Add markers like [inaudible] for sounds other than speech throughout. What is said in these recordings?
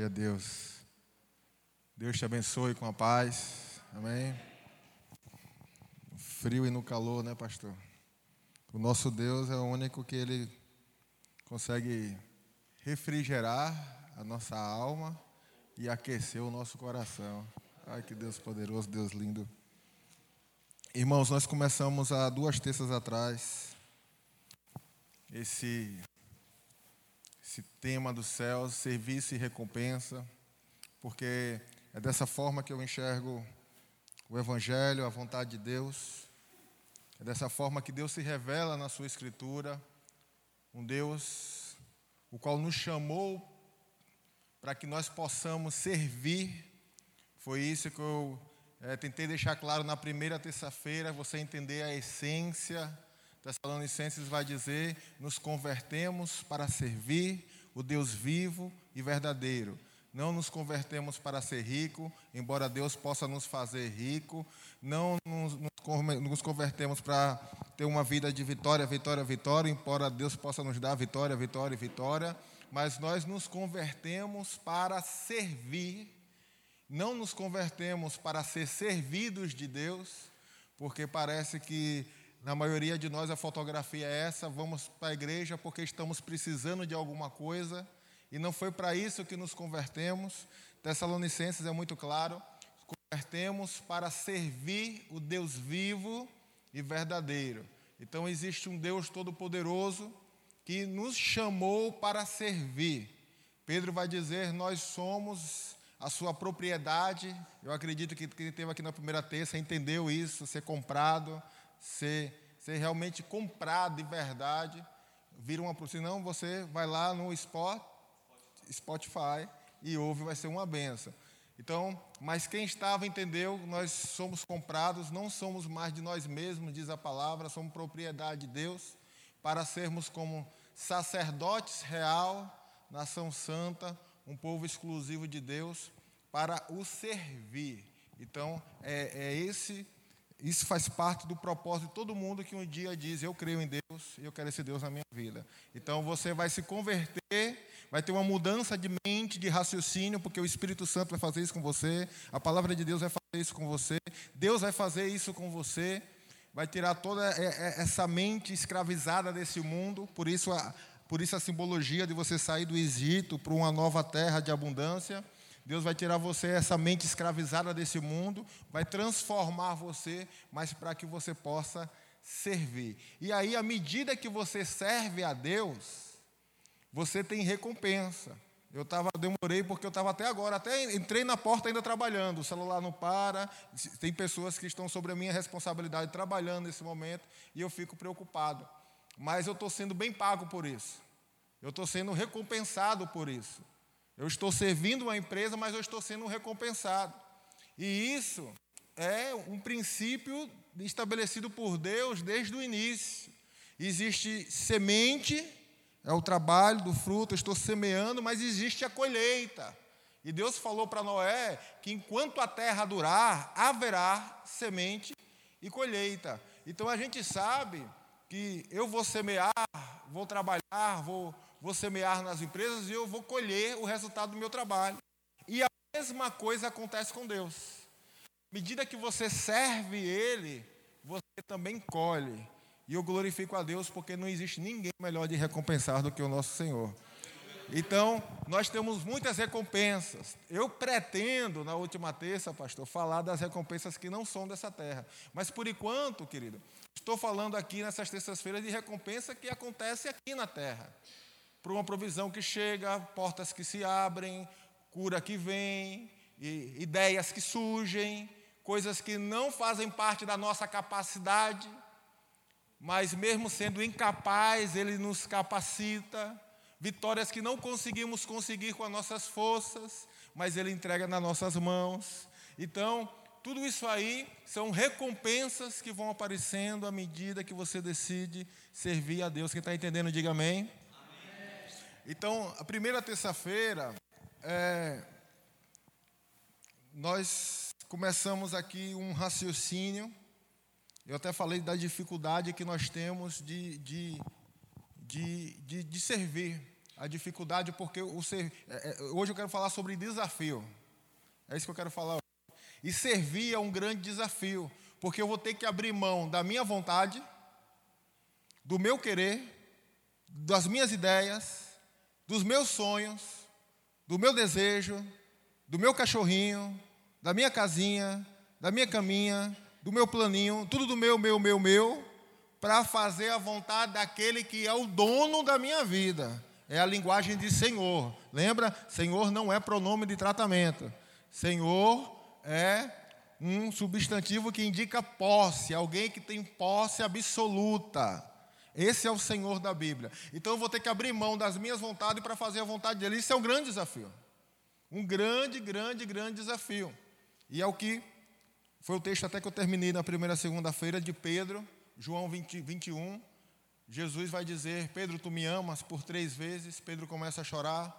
Glória a Deus. Deus te abençoe com a paz. Amém. No frio e no calor, né, pastor? O nosso Deus é o único que ele consegue refrigerar a nossa alma e aquecer o nosso coração. Ai, que Deus poderoso, Deus lindo. Irmãos, nós começamos há duas terças atrás esse esse tema dos céus, serviço e recompensa, porque é dessa forma que eu enxergo o Evangelho, a vontade de Deus. É dessa forma que Deus se revela na Sua Escritura, um Deus o qual nos chamou para que nós possamos servir. Foi isso que eu é, tentei deixar claro na primeira terça-feira, você entender a essência Tessalonicenses vai dizer: nos convertemos para servir o Deus vivo e verdadeiro. Não nos convertemos para ser rico, embora Deus possa nos fazer rico. Não nos, nos convertemos para ter uma vida de vitória, vitória, vitória, embora Deus possa nos dar vitória, vitória, vitória. Mas nós nos convertemos para servir. Não nos convertemos para ser servidos de Deus, porque parece que na maioria de nós a fotografia é essa, vamos para a igreja porque estamos precisando de alguma coisa, e não foi para isso que nos convertemos. Tessalonicenses é muito claro, convertemos para servir o Deus vivo e verdadeiro. Então existe um Deus todo-poderoso que nos chamou para servir. Pedro vai dizer: Nós somos a sua propriedade. Eu acredito que quem esteve aqui na primeira terça entendeu isso, ser comprado ser, ser realmente comprado de verdade, vira uma senão você vai lá no Spotify e ouve, vai ser uma benção. Então, mas quem estava entendeu, nós somos comprados, não somos mais de nós mesmos, diz a palavra, somos propriedade de Deus, para sermos como sacerdotes real, nação santa, um povo exclusivo de Deus, para o servir. Então, é, é esse isso faz parte do propósito de todo mundo que um dia diz: Eu creio em Deus e eu quero esse Deus na minha vida. Então você vai se converter, vai ter uma mudança de mente, de raciocínio, porque o Espírito Santo vai fazer isso com você, a palavra de Deus vai fazer isso com você, Deus vai fazer isso com você, vai tirar toda essa mente escravizada desse mundo. Por isso a, por isso a simbologia de você sair do Egito para uma nova terra de abundância. Deus vai tirar você essa mente escravizada desse mundo, vai transformar você, mas para que você possa servir. E aí, à medida que você serve a Deus, você tem recompensa. Eu tava, demorei porque eu estava até agora, até entrei na porta ainda trabalhando, o celular não para, tem pessoas que estão sobre a minha responsabilidade trabalhando nesse momento e eu fico preocupado. Mas eu estou sendo bem pago por isso. Eu estou sendo recompensado por isso. Eu estou servindo uma empresa, mas eu estou sendo recompensado. E isso é um princípio estabelecido por Deus desde o início. Existe semente, é o trabalho do fruto, eu estou semeando, mas existe a colheita. E Deus falou para Noé que enquanto a terra durar, haverá semente e colheita. Então a gente sabe que eu vou semear, vou trabalhar, vou vou semear nas empresas e eu vou colher o resultado do meu trabalho. E a mesma coisa acontece com Deus. À medida que você serve Ele, você também colhe. E eu glorifico a Deus porque não existe ninguém melhor de recompensar do que o nosso Senhor. Então, nós temos muitas recompensas. Eu pretendo, na última terça, pastor, falar das recompensas que não são dessa terra. Mas, por enquanto, querido, estou falando aqui nessas terças-feiras de recompensa que acontece aqui na terra para uma provisão que chega, portas que se abrem, cura que vem, ideias que surgem, coisas que não fazem parte da nossa capacidade, mas mesmo sendo incapaz, Ele nos capacita, vitórias que não conseguimos conseguir com as nossas forças, mas Ele entrega nas nossas mãos. Então, tudo isso aí são recompensas que vão aparecendo à medida que você decide servir a Deus. Quem está entendendo, diga amém. Então, a primeira terça-feira, é, nós começamos aqui um raciocínio. Eu até falei da dificuldade que nós temos de, de, de, de, de servir a dificuldade, porque o ser, é, é, hoje eu quero falar sobre desafio. É isso que eu quero falar. E servir é um grande desafio, porque eu vou ter que abrir mão da minha vontade, do meu querer, das minhas ideias, dos meus sonhos, do meu desejo, do meu cachorrinho, da minha casinha, da minha caminha, do meu planinho, tudo do meu, meu, meu, meu, para fazer a vontade daquele que é o dono da minha vida. É a linguagem de Senhor. Lembra? Senhor não é pronome de tratamento. Senhor é um substantivo que indica posse, alguém que tem posse absoluta. Esse é o Senhor da Bíblia. Então eu vou ter que abrir mão das minhas vontades para fazer a vontade dele. Isso é um grande desafio. Um grande, grande, grande desafio. E é o que foi o texto até que eu terminei na primeira segunda-feira de Pedro, João 20, 21. Jesus vai dizer: Pedro, tu me amas por três vezes. Pedro começa a chorar,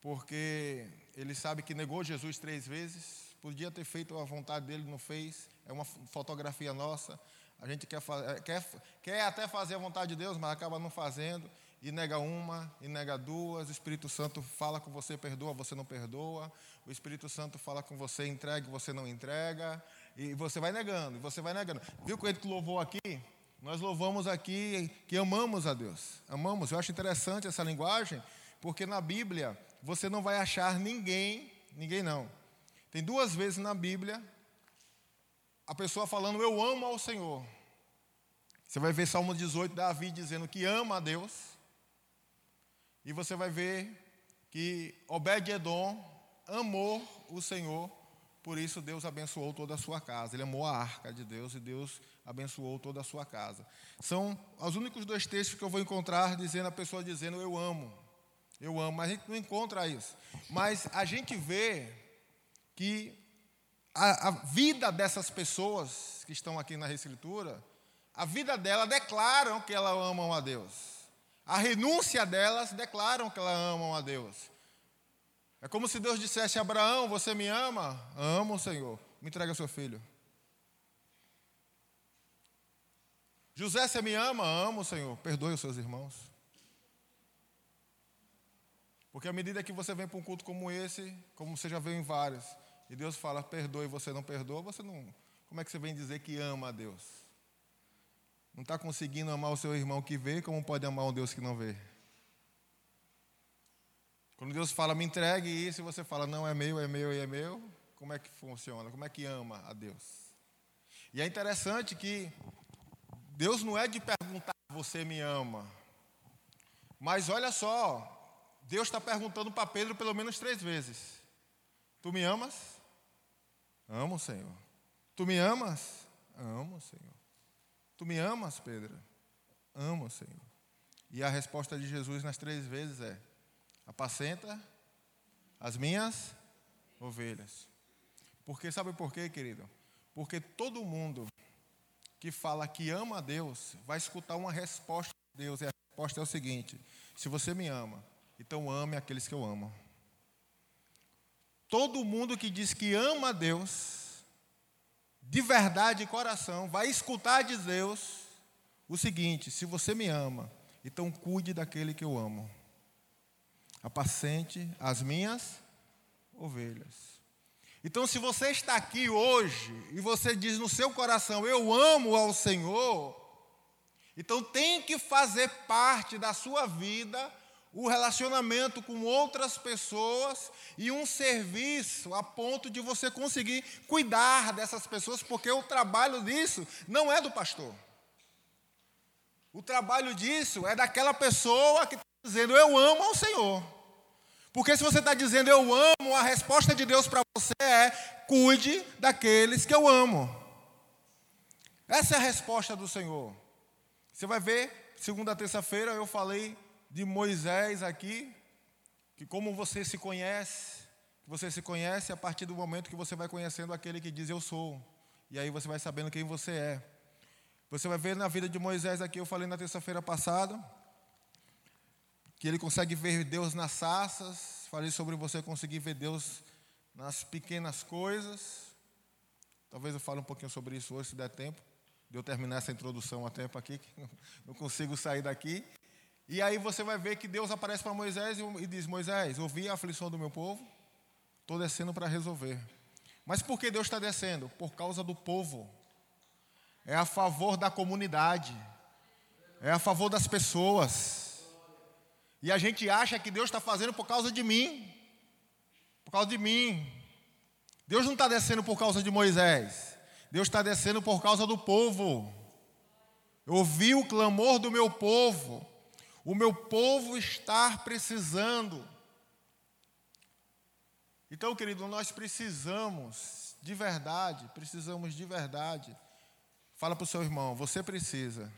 porque ele sabe que negou Jesus três vezes. Podia ter feito a vontade dele, não fez. É uma fotografia nossa. A gente quer, é, quer, quer até fazer a vontade de Deus, mas acaba não fazendo. E nega uma, e nega duas. O Espírito Santo fala com você, perdoa, você não perdoa. O Espírito Santo fala com você, entrega, você não entrega. E você vai negando, e você vai negando. Viu quando que louvou aqui? Nós louvamos aqui que amamos a Deus. Amamos. Eu acho interessante essa linguagem, porque na Bíblia você não vai achar ninguém, ninguém não. Tem duas vezes na Bíblia a pessoa falando eu amo ao Senhor. Você vai ver Salmo 18, Davi dizendo que ama a Deus. E você vai ver que Obed-Edom amou o Senhor, por isso Deus abençoou toda a sua casa. Ele amou a arca de Deus e Deus abençoou toda a sua casa. São os únicos dois textos que eu vou encontrar dizendo a pessoa dizendo eu amo. Eu amo, mas a gente não encontra isso. Mas a gente vê que a, a vida dessas pessoas que estão aqui na Escritura, a vida delas declaram que elas amam a Deus. A renúncia delas declaram que elas amam a Deus. É como se Deus dissesse Abraão: Você me ama? Amo, Senhor. Me entrega seu filho. José, você me ama? Amo, Senhor. Perdoe os seus irmãos. Porque à medida que você vem para um culto como esse, como você já veio em vários, e Deus fala, perdoe e você não perdoa, você não. Como é que você vem dizer que ama a Deus? Não está conseguindo amar o seu irmão que vê, como pode amar um Deus que não vê? Quando Deus fala, me entregue isso, e você fala, não, é meu, é meu e é meu, como é que funciona? Como é que ama a Deus? E é interessante que Deus não é de perguntar, você me ama. Mas olha só, Deus está perguntando para Pedro pelo menos três vezes: Tu me amas? Amo, Senhor. Tu me amas? Amo, Senhor. Tu me amas, Pedro? Amo, Senhor. E a resposta de Jesus nas três vezes é: apacenta as minhas ovelhas. Porque sabe por quê, querido? Porque todo mundo que fala que ama a Deus vai escutar uma resposta de Deus. E a resposta é o seguinte: se você me ama, então ame aqueles que eu amo. Todo mundo que diz que ama a Deus, de verdade e coração, vai escutar de Deus o seguinte: se você me ama, então cuide daquele que eu amo. Apacente as minhas ovelhas. Então, se você está aqui hoje e você diz no seu coração, eu amo ao Senhor, então tem que fazer parte da sua vida o relacionamento com outras pessoas e um serviço a ponto de você conseguir cuidar dessas pessoas, porque o trabalho disso não é do pastor. O trabalho disso é daquela pessoa que está dizendo eu amo ao Senhor. Porque se você está dizendo eu amo, a resposta de Deus para você é cuide daqueles que eu amo. Essa é a resposta do Senhor. Você vai ver, segunda terça-feira eu falei de Moisés aqui, que como você se conhece, você se conhece a partir do momento que você vai conhecendo aquele que diz eu sou. E aí você vai sabendo quem você é. Você vai ver na vida de Moisés aqui, eu falei na terça-feira passada, que ele consegue ver Deus nas saças. Falei sobre você conseguir ver Deus nas pequenas coisas. Talvez eu fale um pouquinho sobre isso hoje, se der tempo. De eu terminar essa introdução a tempo aqui, [laughs] que não consigo sair daqui. E aí você vai ver que Deus aparece para Moisés e diz: Moisés, ouvi a aflição do meu povo, estou descendo para resolver. Mas por que Deus está descendo? Por causa do povo. É a favor da comunidade. É a favor das pessoas. E a gente acha que Deus está fazendo por causa de mim. Por causa de mim. Deus não está descendo por causa de Moisés. Deus está descendo por causa do povo. Eu ouvi o clamor do meu povo. O meu povo está precisando. Então, querido, nós precisamos de verdade, precisamos de verdade. Fala para o seu irmão, você precisa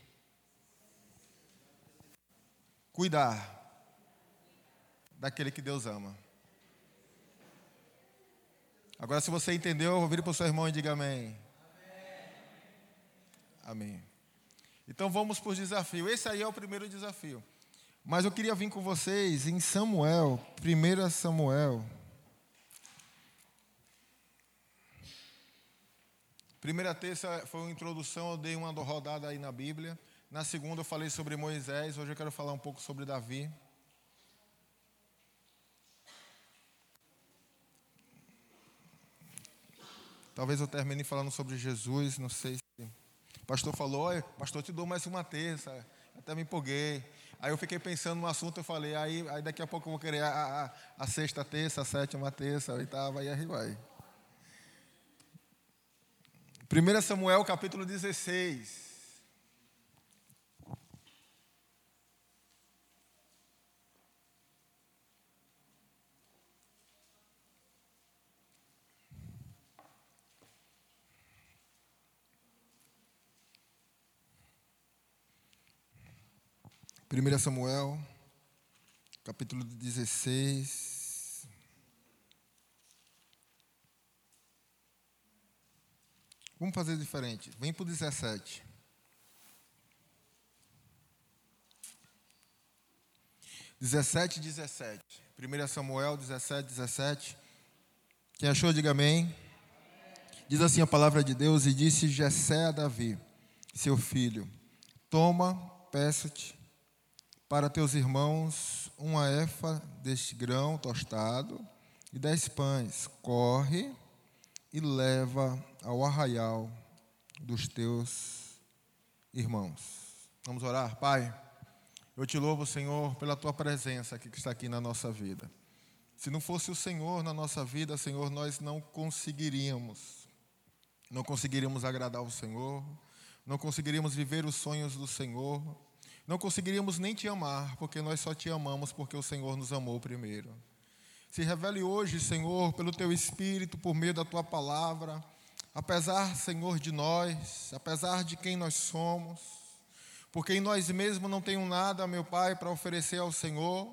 cuidar daquele que Deus ama. Agora, se você entendeu, vire para o seu irmão e diga amém. Amém. amém. Então vamos para o desafio. Esse aí é o primeiro desafio. Mas eu queria vir com vocês em Samuel, 1 Samuel. Primeira terça foi uma introdução, eu dei uma rodada aí na Bíblia. Na segunda eu falei sobre Moisés, hoje eu quero falar um pouco sobre Davi. Talvez eu termine falando sobre Jesus, não sei se. O pastor falou, pastor, te dou mais uma terça. Até me empolguei. Aí eu fiquei pensando no assunto, eu falei, aí, aí daqui a pouco eu vou querer a, a, a sexta terça, a sétima terça, a oitava, e aí vai. 1 Samuel capítulo 16. 1 Samuel, capítulo 16. Vamos fazer diferente. Vem para o 17. Dezessete, dezessete. 1 Samuel 17, 17. Quem achou, diga amém. Diz assim a palavra de Deus: E disse Jessé a Davi, seu filho: Toma, peço-te, para teus irmãos uma efa deste grão tostado e dez pães. Corre e leva ao arraial dos teus irmãos. Vamos orar, Pai. Eu te louvo, Senhor, pela tua presença que está aqui na nossa vida. Se não fosse o Senhor na nossa vida, Senhor, nós não conseguiríamos, não conseguiríamos agradar o Senhor, não conseguiríamos viver os sonhos do Senhor, não conseguiríamos nem te amar, porque nós só te amamos porque o Senhor nos amou primeiro. Se revele hoje, Senhor, pelo teu Espírito, por meio da tua palavra, apesar, Senhor, de nós, apesar de quem nós somos, porque em nós mesmos não tenho nada, meu Pai, para oferecer ao Senhor,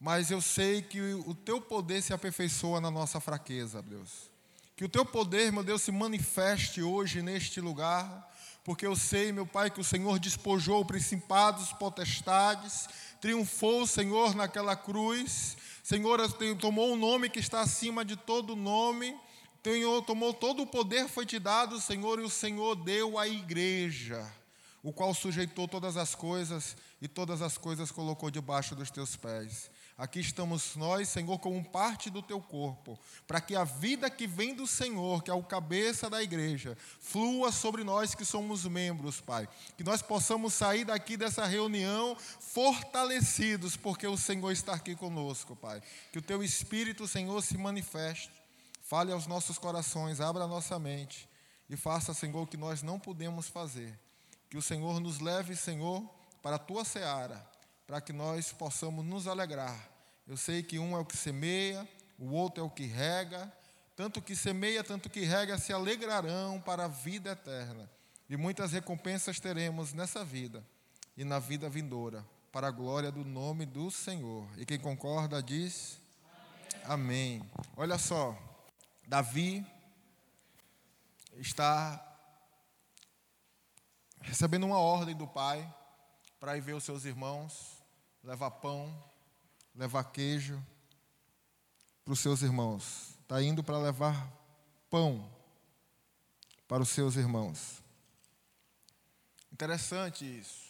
mas eu sei que o teu poder se aperfeiçoa na nossa fraqueza, Deus. Que o teu poder, meu Deus, se manifeste hoje neste lugar porque eu sei, meu Pai, que o Senhor despojou principados, potestades, triunfou, Senhor, naquela cruz. Senhor, tomou o um nome que está acima de todo nome. Senhor, tomou todo o poder, foi te dado, Senhor, e o Senhor deu à igreja, o qual sujeitou todas as coisas e todas as coisas colocou debaixo dos teus pés. Aqui estamos nós, Senhor, como parte do teu corpo, para que a vida que vem do Senhor, que é o cabeça da igreja, flua sobre nós que somos membros, Pai. Que nós possamos sair daqui dessa reunião fortalecidos, porque o Senhor está aqui conosco, Pai. Que o teu Espírito, Senhor, se manifeste, fale aos nossos corações, abra a nossa mente e faça, Senhor, o que nós não podemos fazer. Que o Senhor nos leve, Senhor, para a tua seara para que nós possamos nos alegrar. Eu sei que um é o que semeia, o outro é o que rega, tanto que semeia, tanto que rega se alegrarão para a vida eterna. E muitas recompensas teremos nessa vida e na vida vindoura, para a glória do nome do Senhor. E quem concorda diz: Amém. Amém. Olha só, Davi está recebendo uma ordem do pai para ir ver os seus irmãos levar pão, levar queijo para os seus irmãos. Está indo para levar pão para os seus irmãos. Interessante isso.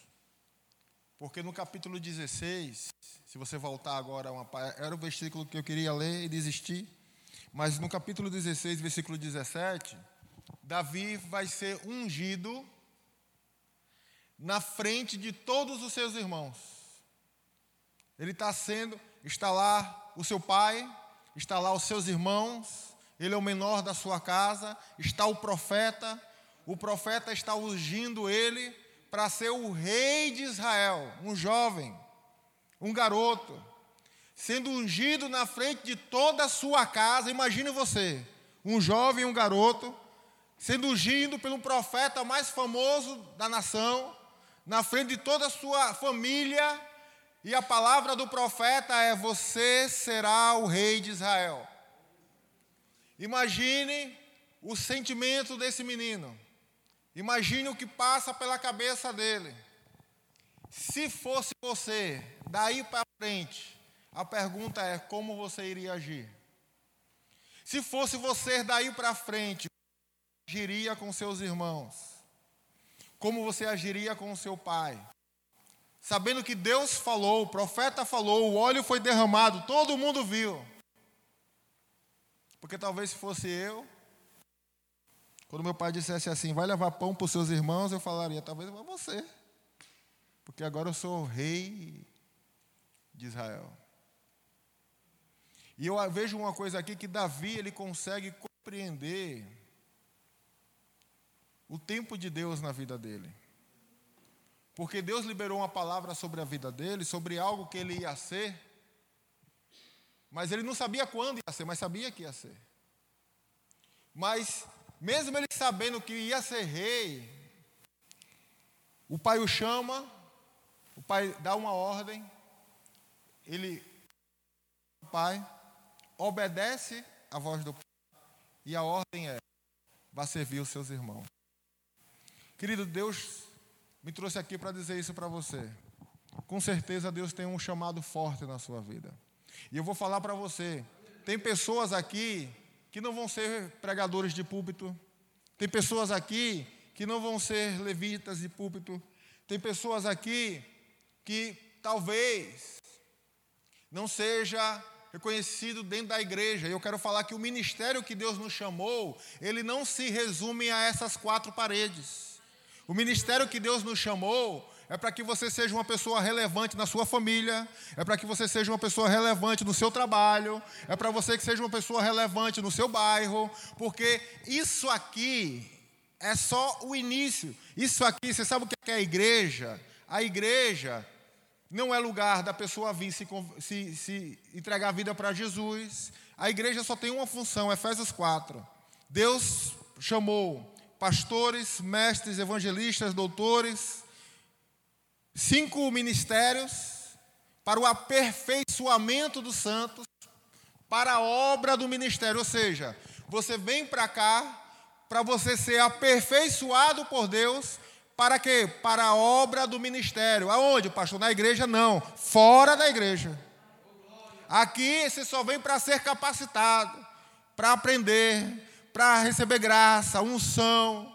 Porque no capítulo 16, se você voltar agora, uma, era o versículo que eu queria ler e desistir, mas no capítulo 16, versículo 17, Davi vai ser ungido na frente de todos os seus irmãos. Ele está sendo, está lá o seu pai, está lá os seus irmãos, ele é o menor da sua casa, está o profeta, o profeta está ungindo ele para ser o rei de Israel, um jovem, um garoto, sendo ungido na frente de toda a sua casa. Imagine você, um jovem, um garoto, sendo ungido pelo profeta mais famoso da nação, na frente de toda a sua família, e a palavra do profeta é: Você será o rei de Israel. Imagine o sentimento desse menino. Imagine o que passa pela cabeça dele. Se fosse você, daí para frente, a pergunta é: como você iria agir? Se fosse você daí para frente, agiria com seus irmãos? Como você agiria com seu pai? Sabendo que Deus falou, o profeta falou, o óleo foi derramado, todo mundo viu. Porque talvez se fosse eu, quando meu pai dissesse assim, vai levar pão para os seus irmãos, eu falaria, talvez para você. Porque agora eu sou o rei de Israel. E eu vejo uma coisa aqui que Davi ele consegue compreender o tempo de Deus na vida dele. Porque Deus liberou uma palavra sobre a vida dele, sobre algo que ele ia ser, mas ele não sabia quando ia ser, mas sabia que ia ser. Mas mesmo ele sabendo que ia ser rei, o pai o chama, o pai dá uma ordem, ele, o pai, obedece a voz do pai, e a ordem é: vá servir os seus irmãos. Querido, Deus me trouxe aqui para dizer isso para você. Com certeza Deus tem um chamado forte na sua vida. E eu vou falar para você: tem pessoas aqui que não vão ser pregadores de púlpito. Tem pessoas aqui que não vão ser levitas de púlpito. Tem pessoas aqui que talvez não seja reconhecido dentro da igreja. Eu quero falar que o ministério que Deus nos chamou, ele não se resume a essas quatro paredes. O ministério que Deus nos chamou é para que você seja uma pessoa relevante na sua família, é para que você seja uma pessoa relevante no seu trabalho, é para você que seja uma pessoa relevante no seu bairro, porque isso aqui é só o início. Isso aqui, você sabe o que é a igreja? A igreja não é lugar da pessoa vir se, se, se entregar a vida para Jesus. A igreja só tem uma função, Efésios 4. Deus chamou pastores, mestres, evangelistas, doutores, cinco ministérios para o aperfeiçoamento dos santos, para a obra do ministério. Ou seja, você vem para cá para você ser aperfeiçoado por Deus, para quê? Para a obra do ministério. Aonde, pastor? Na igreja não, fora da igreja. Aqui você só vem para ser capacitado, para aprender, para receber graça, unção.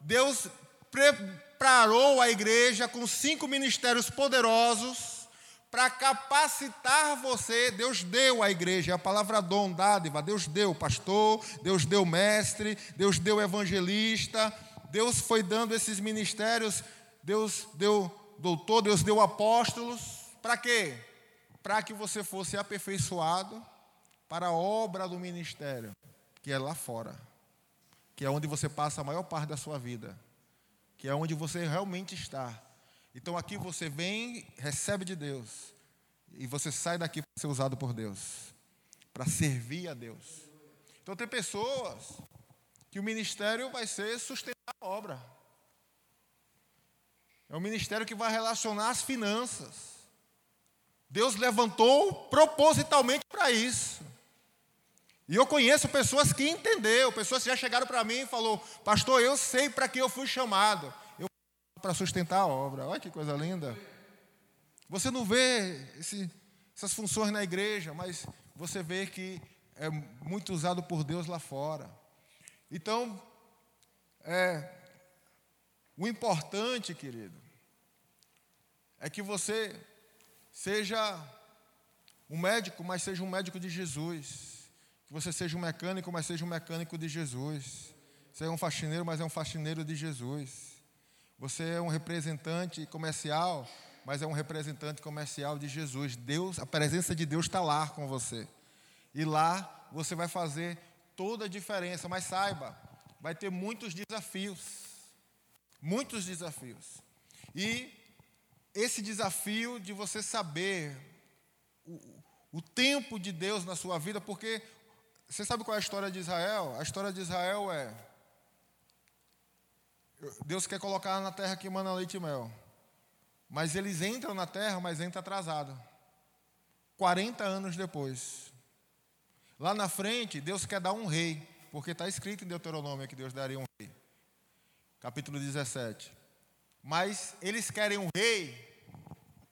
Deus preparou a igreja com cinco ministérios poderosos para capacitar você. Deus deu à igreja a palavra dom, dádiva. Deus deu pastor, Deus deu mestre, Deus deu evangelista. Deus foi dando esses ministérios. Deus deu doutor, Deus deu apóstolos. Para quê? Para que você fosse aperfeiçoado para a obra do ministério, que é lá fora, que é onde você passa a maior parte da sua vida que é onde você realmente está. Então aqui você vem, recebe de Deus, e você sai daqui para ser usado por Deus, para servir a Deus. Então tem pessoas que o ministério vai ser sustentar a obra. É um ministério que vai relacionar as finanças. Deus levantou propositalmente para isso. E eu conheço pessoas que entenderam, pessoas que já chegaram para mim e falou, pastor, eu sei para que eu fui chamado. Eu para sustentar a obra. Olha que coisa linda. Você não vê esse, essas funções na igreja, mas você vê que é muito usado por Deus lá fora. Então, é, o importante, querido, é que você seja um médico, mas seja um médico de Jesus. Que você seja um mecânico, mas seja um mecânico de Jesus. Você é um faxineiro, mas é um faxineiro de Jesus. Você é um representante comercial, mas é um representante comercial de Jesus. Deus, a presença de Deus está lá com você. E lá você vai fazer toda a diferença. Mas saiba, vai ter muitos desafios. Muitos desafios. E esse desafio de você saber o, o tempo de Deus na sua vida, porque você sabe qual é a história de Israel? A história de Israel é Deus quer colocar na terra que manda leite e mel. Mas eles entram na terra, mas entram atrasado. 40 anos depois. Lá na frente, Deus quer dar um rei, porque está escrito em Deuteronômio que Deus daria um rei. Capítulo 17. Mas eles querem um rei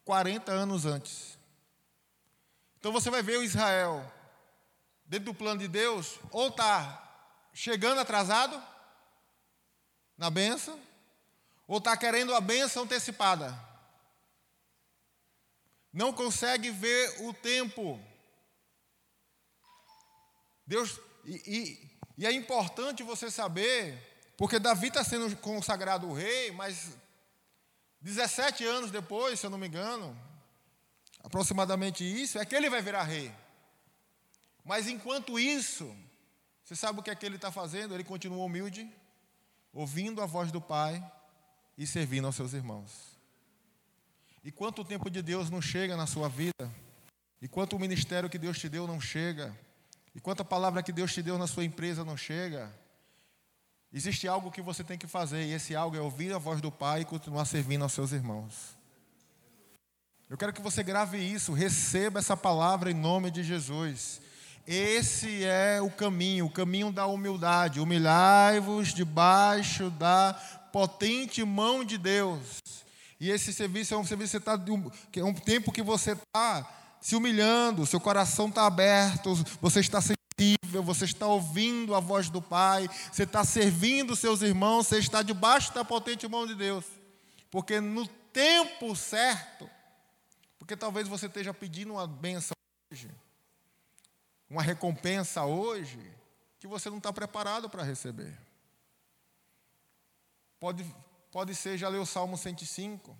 40 anos antes. Então você vai ver o Israel, dentro do plano de Deus, ou está chegando atrasado, na benção, ou está querendo a benção antecipada. Não consegue ver o tempo. Deus, e, e, e é importante você saber, porque Davi está sendo consagrado rei, mas 17 anos depois, se eu não me engano, aproximadamente isso, é que ele vai virar rei. Mas enquanto isso, você sabe o que é que ele está fazendo? Ele continua humilde, ouvindo a voz do Pai e servindo aos seus irmãos. E quanto o tempo de Deus não chega na sua vida, e quanto o ministério que Deus te deu não chega, e quanto a palavra que Deus te deu na sua empresa não chega, existe algo que você tem que fazer, e esse algo é ouvir a voz do Pai e continuar servindo aos seus irmãos. Eu quero que você grave isso, receba essa palavra em nome de Jesus. Esse é o caminho, o caminho da humildade. Humilhai-vos debaixo da potente mão de Deus. E esse serviço é um serviço tá, é um tempo que você está se humilhando, seu coração está aberto, você está sensível, você está ouvindo a voz do Pai, você está servindo seus irmãos, você está debaixo da potente mão de Deus. Porque no tempo certo, porque talvez você esteja pedindo uma benção hoje uma recompensa hoje que você não está preparado para receber. Pode, pode ser, já leu o Salmo 105.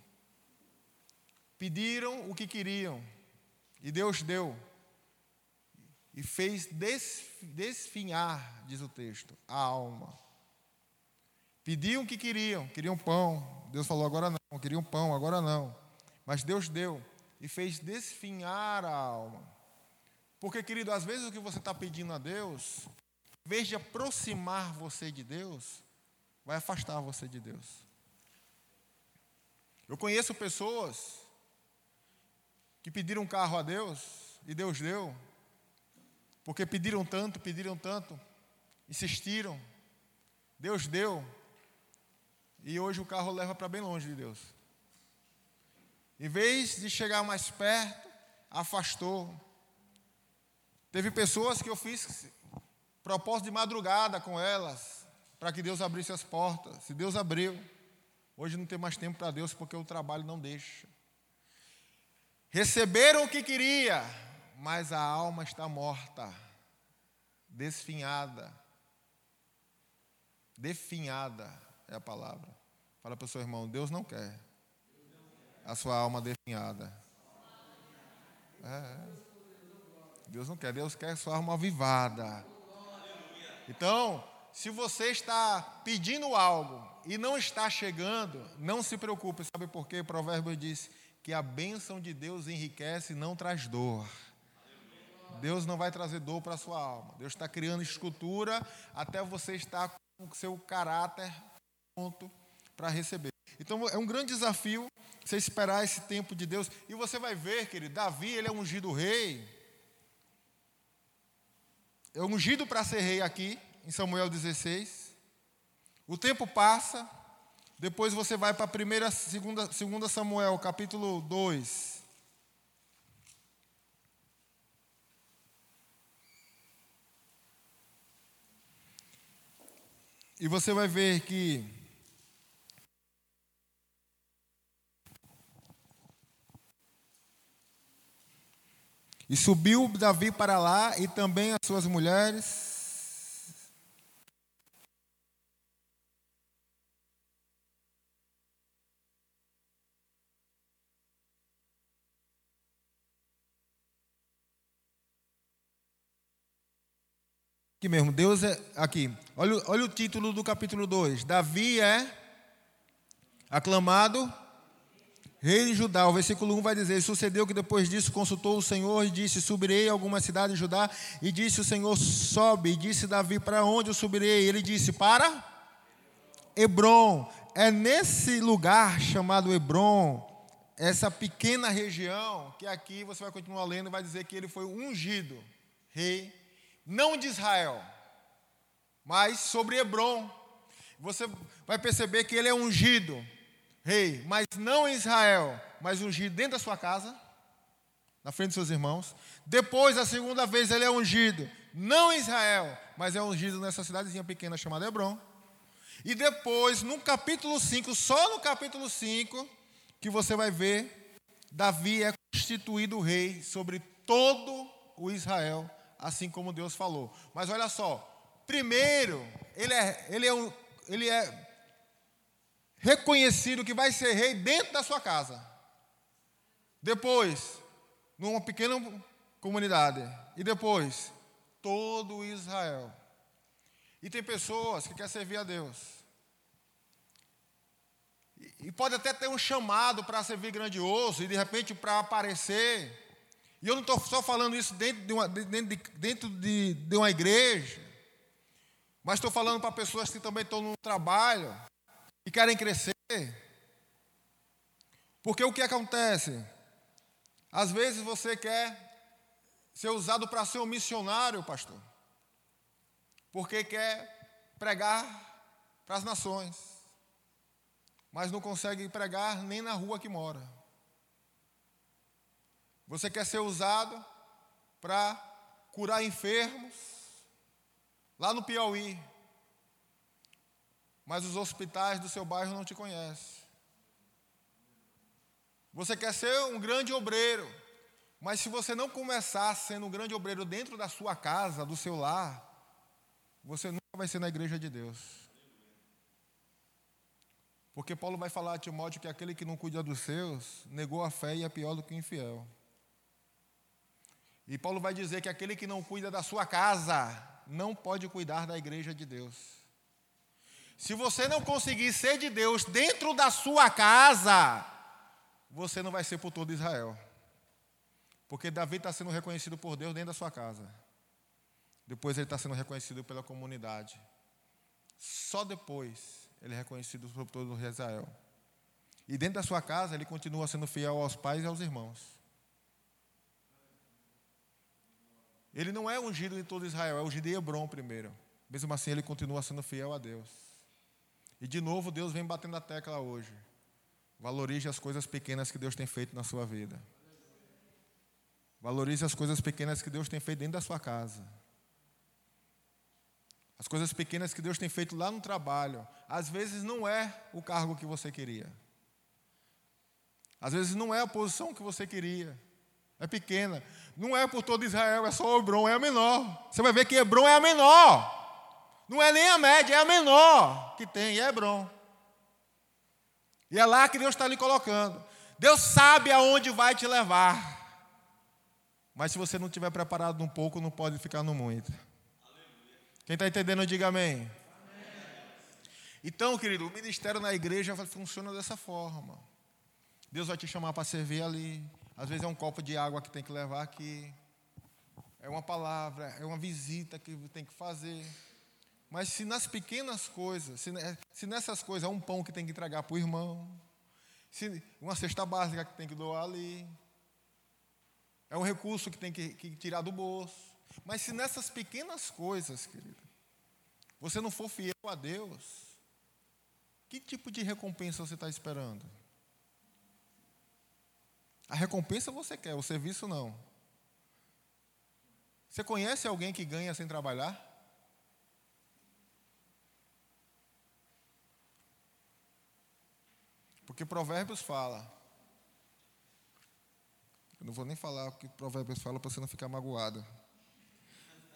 Pediram o que queriam, e Deus deu, e fez desfinhar, diz o texto, a alma. Pediam o que queriam, queriam pão. Deus falou, agora não, queriam pão, agora não. Mas Deus deu e fez desfinhar a alma. Porque, querido, às vezes o que você está pedindo a Deus, em vez de aproximar você de Deus, vai afastar você de Deus. Eu conheço pessoas que pediram um carro a Deus e Deus deu, porque pediram tanto, pediram tanto, insistiram, Deus deu, e hoje o carro leva para bem longe de Deus. Em vez de chegar mais perto, afastou. Teve pessoas que eu fiz propósito de madrugada com elas, para que Deus abrisse as portas. Se Deus abriu, hoje não tem mais tempo para Deus porque o trabalho não deixa. Receberam o que queria, mas a alma está morta, desfinhada. Definhada é a palavra. Fala para o seu irmão, Deus não quer a sua alma definhada. É. Deus não quer, Deus quer sua alma avivada. Então, se você está pedindo algo e não está chegando, não se preocupe, sabe por quê? O provérbio diz que a bênção de Deus enriquece e não traz dor. Deus não vai trazer dor para a sua alma. Deus está criando escultura até você estar com o seu caráter pronto para receber. Então é um grande desafio você esperar esse tempo de Deus. E você vai ver, querido, Davi, ele é ungido rei é ungido para ser rei aqui, em Samuel 16. O tempo passa, depois você vai para a primeira, segunda, segunda Samuel, capítulo 2. E você vai ver que E subiu Davi para lá e também as suas mulheres. Aqui mesmo, Deus é. Aqui, olha, olha o título do capítulo 2. Davi é aclamado rei de Judá. O versículo 1 vai dizer: Sucedeu que depois disso consultou o Senhor e disse: Subirei a alguma cidade de Judá. E disse o Senhor: Sobe. E disse Davi: Para onde eu subirei? Ele disse: Para Hebron. É nesse lugar chamado Hebron, essa pequena região, que aqui você vai continuar lendo e vai dizer que ele foi ungido rei, não de Israel, mas sobre Hebron. Você vai perceber que ele é ungido rei, mas não em Israel, mas ungido dentro da sua casa, na frente dos seus irmãos. Depois, a segunda vez, ele é ungido, não em Israel, mas é ungido nessa cidadezinha pequena chamada Hebron. E depois, no capítulo 5, só no capítulo 5, que você vai ver, Davi é constituído rei sobre todo o Israel, assim como Deus falou. Mas olha só, primeiro, ele é, ele é, ele é reconhecido que vai ser rei dentro da sua casa. Depois, numa pequena comunidade. E depois, todo Israel. E tem pessoas que querem servir a Deus. E, pode até ter um chamado para servir grandioso e de repente para aparecer. E eu não estou só falando isso dentro de uma, dentro de, dentro de, de uma igreja, mas estou falando para pessoas que também estão no trabalho, e querem crescer. Porque o que acontece? Às vezes você quer ser usado para ser um missionário, pastor. Porque quer pregar para as nações. Mas não consegue pregar nem na rua que mora. Você quer ser usado para curar enfermos lá no Piauí mas os hospitais do seu bairro não te conhecem. Você quer ser um grande obreiro, mas se você não começar sendo um grande obreiro dentro da sua casa, do seu lar, você nunca vai ser na igreja de Deus. Porque Paulo vai falar a Timóteo que aquele que não cuida dos seus negou a fé e é pior do que o infiel. E Paulo vai dizer que aquele que não cuida da sua casa não pode cuidar da igreja de Deus. Se você não conseguir ser de Deus dentro da sua casa, você não vai ser por todo Israel. Porque Davi está sendo reconhecido por Deus dentro da sua casa. Depois ele está sendo reconhecido pela comunidade. Só depois ele é reconhecido por todo Israel. E dentro da sua casa ele continua sendo fiel aos pais e aos irmãos. Ele não é ungido em todo Israel, é ungido em Hebron primeiro. Mesmo assim, ele continua sendo fiel a Deus. E de novo, Deus vem batendo a tecla hoje. Valorize as coisas pequenas que Deus tem feito na sua vida. Valorize as coisas pequenas que Deus tem feito dentro da sua casa. As coisas pequenas que Deus tem feito lá no trabalho. Às vezes não é o cargo que você queria. Às vezes não é a posição que você queria. É pequena. Não é por todo Israel, é só Hebron, é a menor. Você vai ver que Hebron é a menor. Não é nem a média, é a menor que tem, é Hebron. E é lá que Deus está lhe colocando. Deus sabe aonde vai te levar. Mas se você não estiver preparado um pouco, não pode ficar no muito. Quem está entendendo, diga amém. amém. Então, querido, o ministério na igreja funciona dessa forma. Deus vai te chamar para servir ali. Às vezes é um copo de água que tem que levar aqui. É uma palavra, é uma visita que tem que fazer. Mas se nas pequenas coisas, se, se nessas coisas um pão que tem que entregar para o irmão, se uma cesta básica que tem que doar ali, é um recurso que tem que, que tirar do bolso. Mas se nessas pequenas coisas, querido, você não for fiel a Deus, que tipo de recompensa você está esperando? A recompensa você quer, o serviço não. Você conhece alguém que ganha sem trabalhar? Porque Provérbios fala Eu não vou nem falar o que Provérbios fala para você não ficar magoado.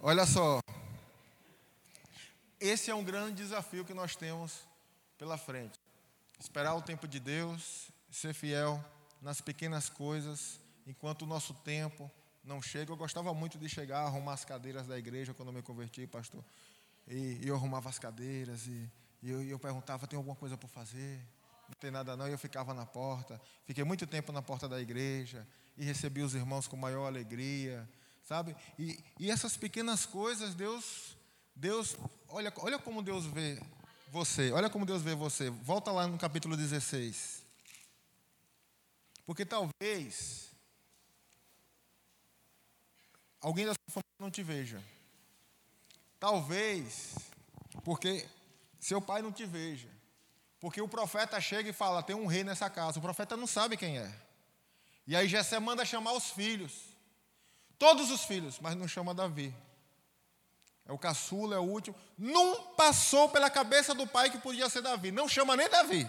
Olha só. Esse é um grande desafio que nós temos pela frente. Esperar o tempo de Deus, ser fiel nas pequenas coisas, enquanto o nosso tempo não chega. Eu gostava muito de chegar, arrumar as cadeiras da igreja quando eu me converti, pastor. E, e eu arrumava as cadeiras e, e eu, eu, perguntava: tem alguma coisa para fazer? Não tem nada não. E eu ficava na porta. Fiquei muito tempo na porta da igreja e recebi os irmãos com maior alegria, sabe? E, e essas pequenas coisas, Deus, Deus, olha, olha como Deus vê você. Olha como Deus vê você. Volta lá no capítulo 16. Porque talvez alguém da sua família não te veja. Talvez porque seu pai não te veja. Porque o profeta chega e fala: tem um rei nessa casa. O profeta não sabe quem é. E aí Jessé manda chamar os filhos. Todos os filhos, mas não chama Davi. É o caçula, é o último. Não passou pela cabeça do pai que podia ser Davi. Não chama nem Davi.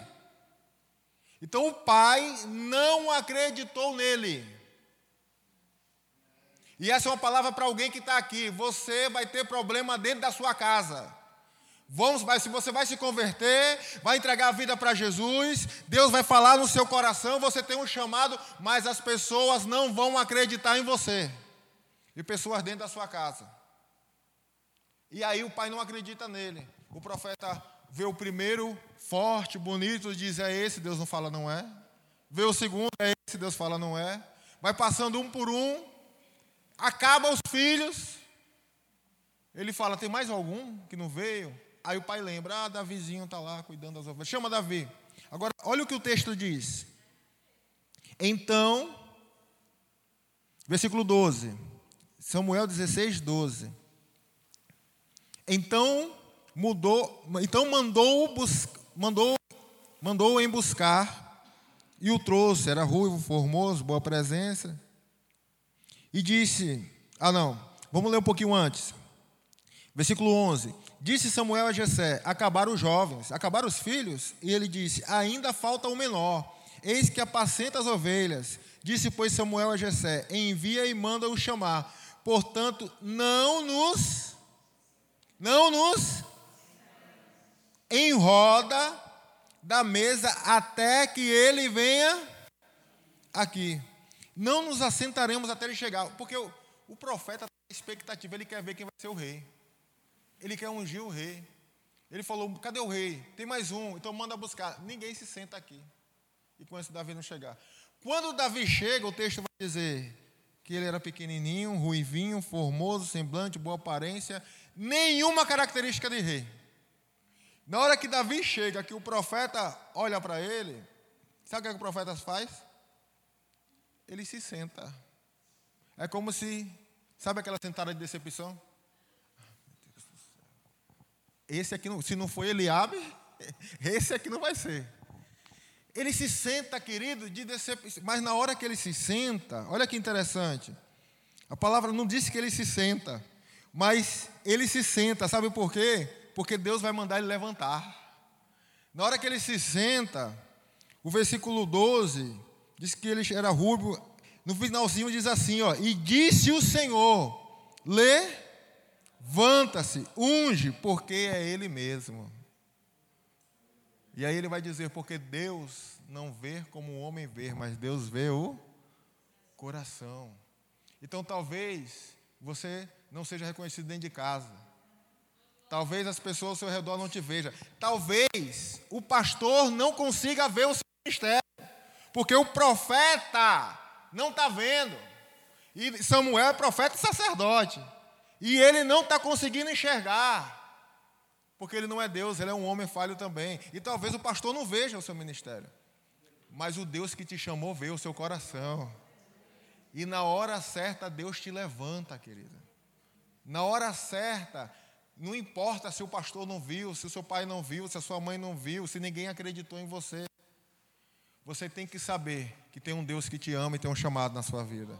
Então o pai não acreditou nele. E essa é uma palavra para alguém que está aqui. Você vai ter problema dentro da sua casa. Vamos, se você vai se converter, vai entregar a vida para Jesus, Deus vai falar no seu coração, você tem um chamado, mas as pessoas não vão acreditar em você. E pessoas dentro da sua casa. E aí o pai não acredita nele. O profeta vê o primeiro forte, bonito, diz é esse, Deus não fala não é. Vê o segundo, é esse, Deus fala não é. Vai passando um por um, acaba os filhos. Ele fala: tem mais algum que não veio? Aí o pai lembra: ah, Davizinho está lá cuidando das ovelhas. Chama Davi. Agora, olha o que o texto diz. Então, versículo 12. Samuel 16, 12. Então mudou, então mandou, mandou, mandou em buscar e o trouxe. Era ruivo, formoso, boa presença. E disse: Ah, não, vamos ler um pouquinho antes. Versículo 11: Disse Samuel a Jessé: Acabaram os jovens, acabaram os filhos. E ele disse: Ainda falta o menor. Eis que apacenta as ovelhas. Disse, pois, Samuel a Jessé: Envia e manda-o chamar. Portanto, não nos, não nos em roda da mesa até que ele venha aqui. Não nos assentaremos até ele chegar, porque o, o profeta tem expectativa, ele quer ver quem vai ser o rei. Ele quer ungir o rei. Ele falou: cadê o rei? Tem mais um, então manda buscar. Ninguém se senta aqui. E com esse Davi não chegar. Quando Davi chega, o texto vai dizer que ele era pequenininho, ruivinho, formoso, semblante, boa aparência, nenhuma característica de rei. Na hora que Davi chega, que o profeta olha para ele, sabe o que, é o profeta faz? Ele se senta. É como se, sabe aquela sentada de decepção? Esse aqui, se não foi Eliabe, [laughs] esse aqui não vai ser. Ele se senta, querido, de decepção. Mas na hora que ele se senta, olha que interessante. A palavra não disse que ele se senta, mas ele se senta. Sabe por quê? Porque Deus vai mandar ele levantar. Na hora que ele se senta, o versículo 12 diz que ele era rubro. No finalzinho diz assim, ó, e disse o Senhor: levanta-se, unge, porque é ele mesmo. E aí ele vai dizer: porque Deus não vê como o homem vê, mas Deus vê o coração. Então talvez você não seja reconhecido dentro de casa. Talvez as pessoas ao seu redor não te vejam. Talvez o pastor não consiga ver o seu ministério. Porque o profeta não está vendo. E Samuel é profeta e sacerdote. E ele não está conseguindo enxergar. Porque ele não é Deus, ele é um homem falho também. E talvez o pastor não veja o seu ministério. Mas o Deus que te chamou vê o seu coração. E na hora certa, Deus te levanta, querida. Na hora certa, não importa se o pastor não viu, se o seu pai não viu, se a sua mãe não viu, se ninguém acreditou em você. Você tem que saber que tem um Deus que te ama e tem um chamado na sua vida.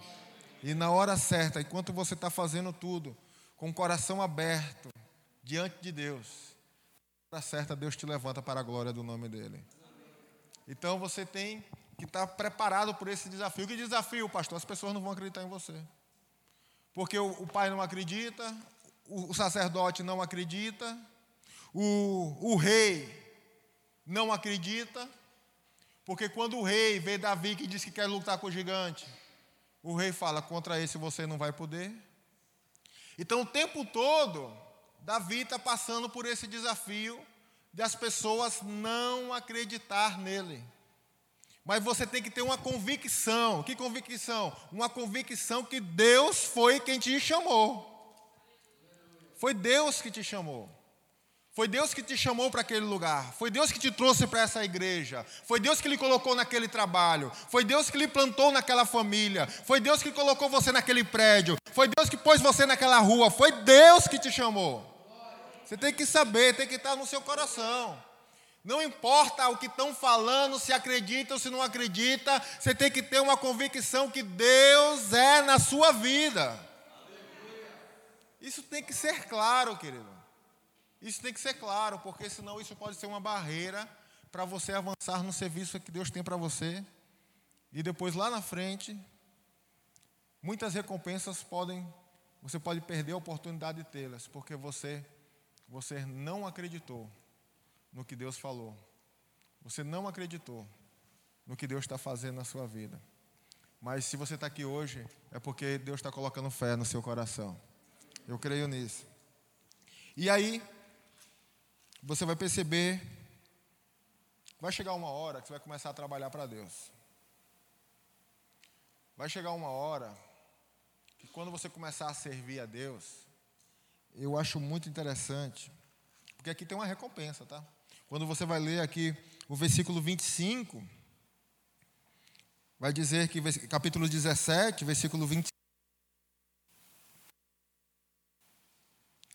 E na hora certa, enquanto você está fazendo tudo, com o coração aberto, diante de Deus, na certa Deus te levanta para a glória do nome dEle. Então você tem que está preparado por esse desafio. Que desafio, pastor? As pessoas não vão acreditar em você. Porque o, o pai não acredita, o, o, sacerdote não acredita, o, o rei não acredita. Porque quando o rei vê Davi que diz que quer lutar com o gigante, o rei fala: contra esse você não vai poder. Então o tempo todo, Davi está passando por esse desafio das pessoas não acreditar nele. Mas você tem que ter uma convicção. Que convicção? Uma convicção que Deus foi quem te chamou. Foi Deus que te chamou. Foi Deus que te chamou para aquele lugar. Foi Deus que te trouxe para essa igreja. Foi Deus que lhe colocou naquele trabalho. Foi Deus que lhe plantou naquela família. Foi Deus que colocou você naquele prédio. Foi Deus que pôs você naquela rua. Foi Deus que te chamou. Você tem que saber, tem que estar no seu coração. Não importa o que estão falando, se acredita ou se não acredita, você tem que ter uma convicção que Deus é na sua vida. Isso tem que ser claro, querido. Isso tem que ser claro, porque senão isso pode ser uma barreira para você avançar no serviço que Deus tem para você. E depois lá na frente, muitas recompensas podem, você pode perder a oportunidade de tê-las, porque você você não acreditou no que Deus falou. Você não acreditou no que Deus está fazendo na sua vida. Mas se você está aqui hoje, é porque Deus está colocando fé no seu coração. Eu creio nisso. E aí, você vai perceber, vai chegar uma hora que você vai começar a trabalhar para Deus. Vai chegar uma hora que quando você começar a servir a Deus, eu acho muito interessante, porque aqui tem uma recompensa, tá? Quando você vai ler aqui o versículo 25, vai dizer que, capítulo 17, versículo 25.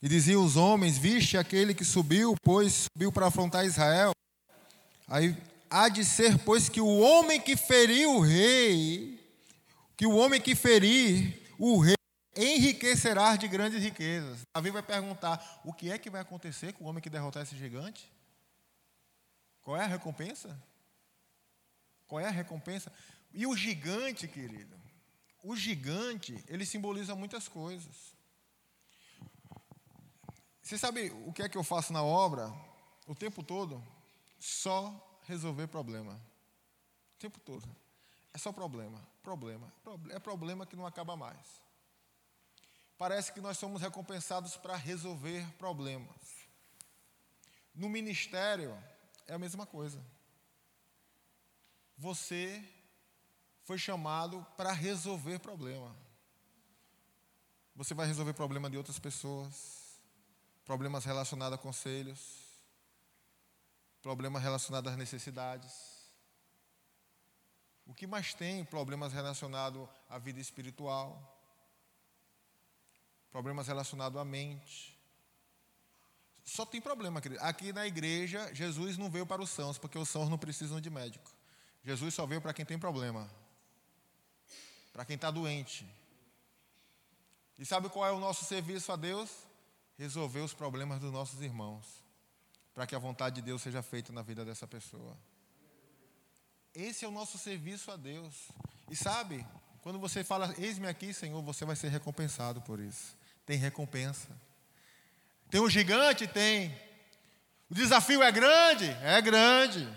E diziam os homens: Viste aquele que subiu, pois subiu para afrontar Israel. Aí há de ser, pois, que o homem que feriu o rei, que o homem que ferir o rei, enriquecerá de grandes riquezas. Davi vai perguntar: o que é que vai acontecer com o homem que derrotar esse gigante? Qual é a recompensa? Qual é a recompensa? E o gigante, querido, o gigante, ele simboliza muitas coisas. Você sabe o que é que eu faço na obra? O tempo todo? Só resolver problema. O tempo todo. É só problema, problema. É problema que não acaba mais. Parece que nós somos recompensados para resolver problemas. No ministério, é a mesma coisa. Você foi chamado para resolver problema. Você vai resolver problema de outras pessoas, problemas relacionados a conselhos, problemas relacionados às necessidades. O que mais tem problemas relacionados à vida espiritual, problemas relacionados à mente, só tem problema, querido. Aqui na igreja, Jesus não veio para os sãos, porque os sãos não precisam de médico. Jesus só veio para quem tem problema, para quem está doente. E sabe qual é o nosso serviço a Deus? Resolver os problemas dos nossos irmãos, para que a vontade de Deus seja feita na vida dessa pessoa. Esse é o nosso serviço a Deus. E sabe, quando você fala, eis-me aqui, Senhor, você vai ser recompensado por isso. Tem recompensa. Tem um gigante? Tem. O desafio é grande? É grande.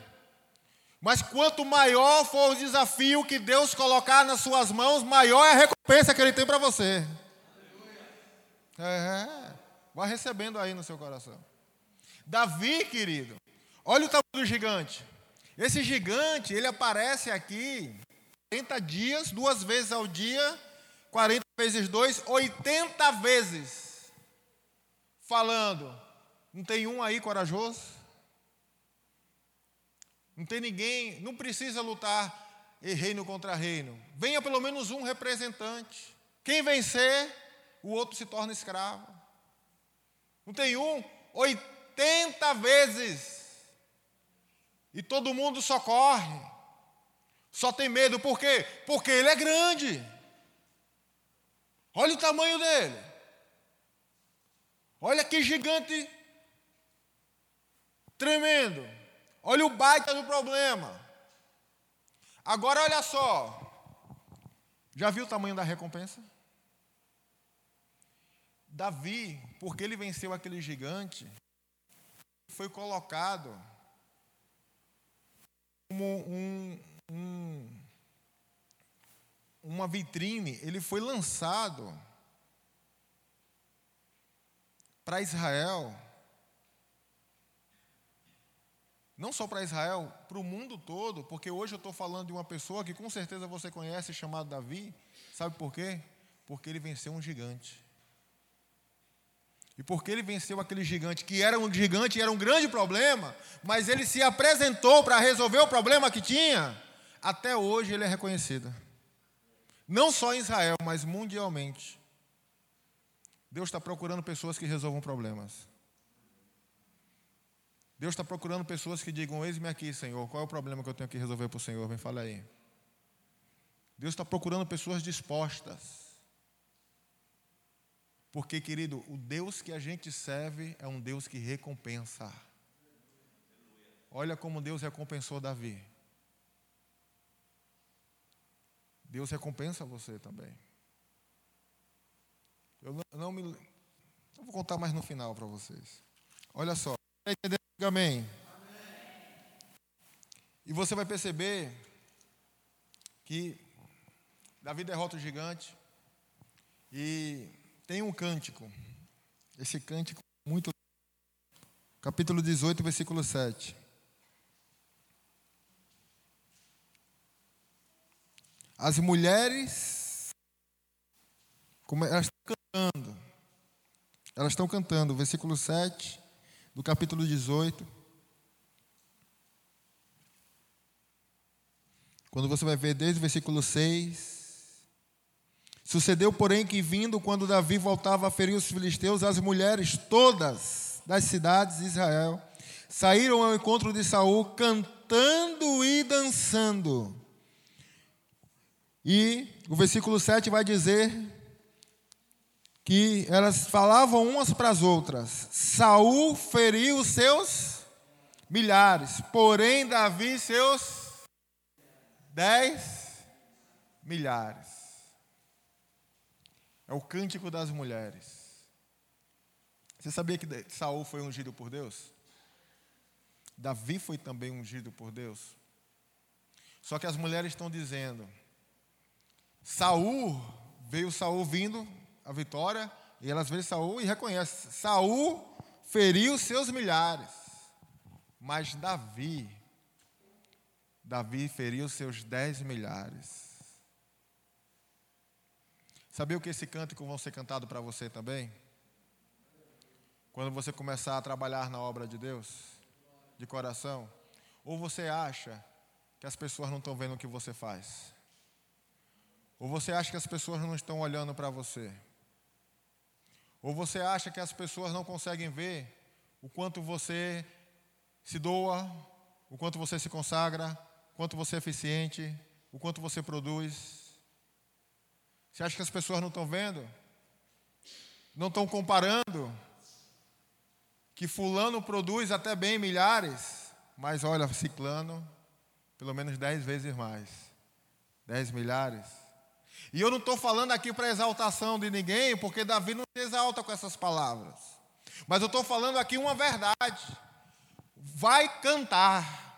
Mas quanto maior for o desafio que Deus colocar nas suas mãos, maior é a recompensa que Ele tem para você. É, vai recebendo aí no seu coração. Davi, querido, olha o tamanho do gigante. Esse gigante, ele aparece aqui 40 dias, duas vezes ao dia, 40 vezes 2, 80 vezes falando: não tem um aí corajoso? Não tem ninguém, não precisa lutar reino contra reino. Venha pelo menos um representante. Quem vencer, o outro se torna escravo. Não tem um, 80 vezes. E todo mundo só corre. Só tem medo, por quê? Porque ele é grande. Olha o tamanho dele. Olha que gigante tremendo. Olha o baita do problema. Agora olha só. Já viu o tamanho da recompensa? Davi, porque ele venceu aquele gigante, foi colocado como um, um, uma vitrine, ele foi lançado para Israel, não só para Israel, para o mundo todo, porque hoje eu estou falando de uma pessoa que com certeza você conhece, chamado Davi, sabe por quê? Porque ele venceu um gigante. E porque ele venceu aquele gigante, que era um gigante, era um grande problema, mas ele se apresentou para resolver o problema que tinha, até hoje ele é reconhecido. Não só em Israel, mas mundialmente. Deus está procurando pessoas que resolvam problemas. Deus está procurando pessoas que digam: Eis-me aqui, Senhor, qual é o problema que eu tenho que resolver para o Senhor? Vem falar aí. Deus está procurando pessoas dispostas porque, querido, o Deus que a gente serve é um Deus que recompensa. Olha como Deus recompensou Davi. Deus recompensa você também. Eu não, me. Eu vou contar mais no final para vocês. Olha só. Amém. amém. E você vai perceber que Davi derrota o gigante. E tem um cântico. Esse cântico muito capítulo 18, versículo 7. As mulheres como elas estão cantando. Elas estão cantando, versículo 7 do capítulo 18. Quando você vai ver desde o versículo 6, Sucedeu, porém, que vindo quando Davi voltava a ferir os filisteus, as mulheres todas das cidades de Israel saíram ao encontro de Saul cantando e dançando. E o versículo 7 vai dizer que elas falavam umas para as outras. Saul feriu os seus milhares, porém Davi seus dez milhares. É o cântico das mulheres. Você sabia que Saul foi ungido por Deus? Davi foi também ungido por Deus. Só que as mulheres estão dizendo: Saul veio Saul vindo a vitória e elas veem Saul e reconhecem: Saul feriu seus milhares, mas Davi, Davi feriu seus dez milhares. Sabia o que esse cântico vão ser cantado para você também? Quando você começar a trabalhar na obra de Deus, de coração, ou você acha que as pessoas não estão vendo o que você faz? Ou você acha que as pessoas não estão olhando para você? Ou você acha que as pessoas não conseguem ver o quanto você se doa, o quanto você se consagra, o quanto você é eficiente, o quanto você produz? Você acha que as pessoas não estão vendo? Não estão comparando? Que Fulano produz até bem milhares, mas olha, Ciclano, pelo menos dez vezes mais. Dez milhares. E eu não estou falando aqui para exaltação de ninguém, porque Davi não se exalta com essas palavras. Mas eu estou falando aqui uma verdade. Vai cantar.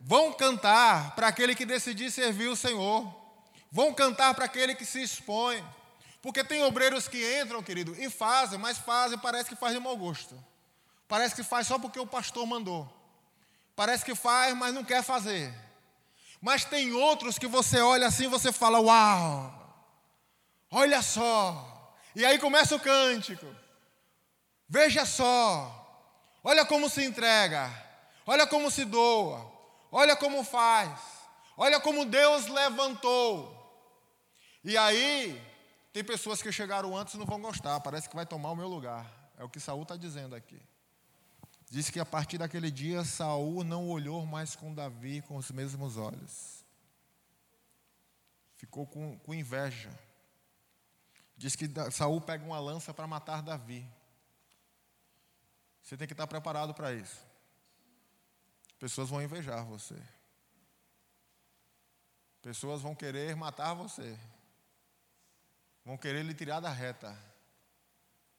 Vão cantar para aquele que decidir servir o Senhor. Vão cantar para aquele que se expõe. Porque tem obreiros que entram, querido, e fazem, mas fazem, parece que faz de mau gosto. Parece que faz só porque o pastor mandou. Parece que faz, mas não quer fazer. Mas tem outros que você olha assim e você fala: Uau! Olha só! E aí começa o cântico. Veja só! Olha como se entrega. Olha como se doa. Olha como faz. Olha como Deus levantou. E aí, tem pessoas que chegaram antes e não vão gostar, parece que vai tomar o meu lugar. É o que Saul está dizendo aqui. Diz que a partir daquele dia Saul não olhou mais com Davi com os mesmos olhos. Ficou com, com inveja. Diz que Saul pega uma lança para matar Davi. Você tem que estar preparado para isso. Pessoas vão invejar você. Pessoas vão querer matar você. Vão querer lhe tirar da reta.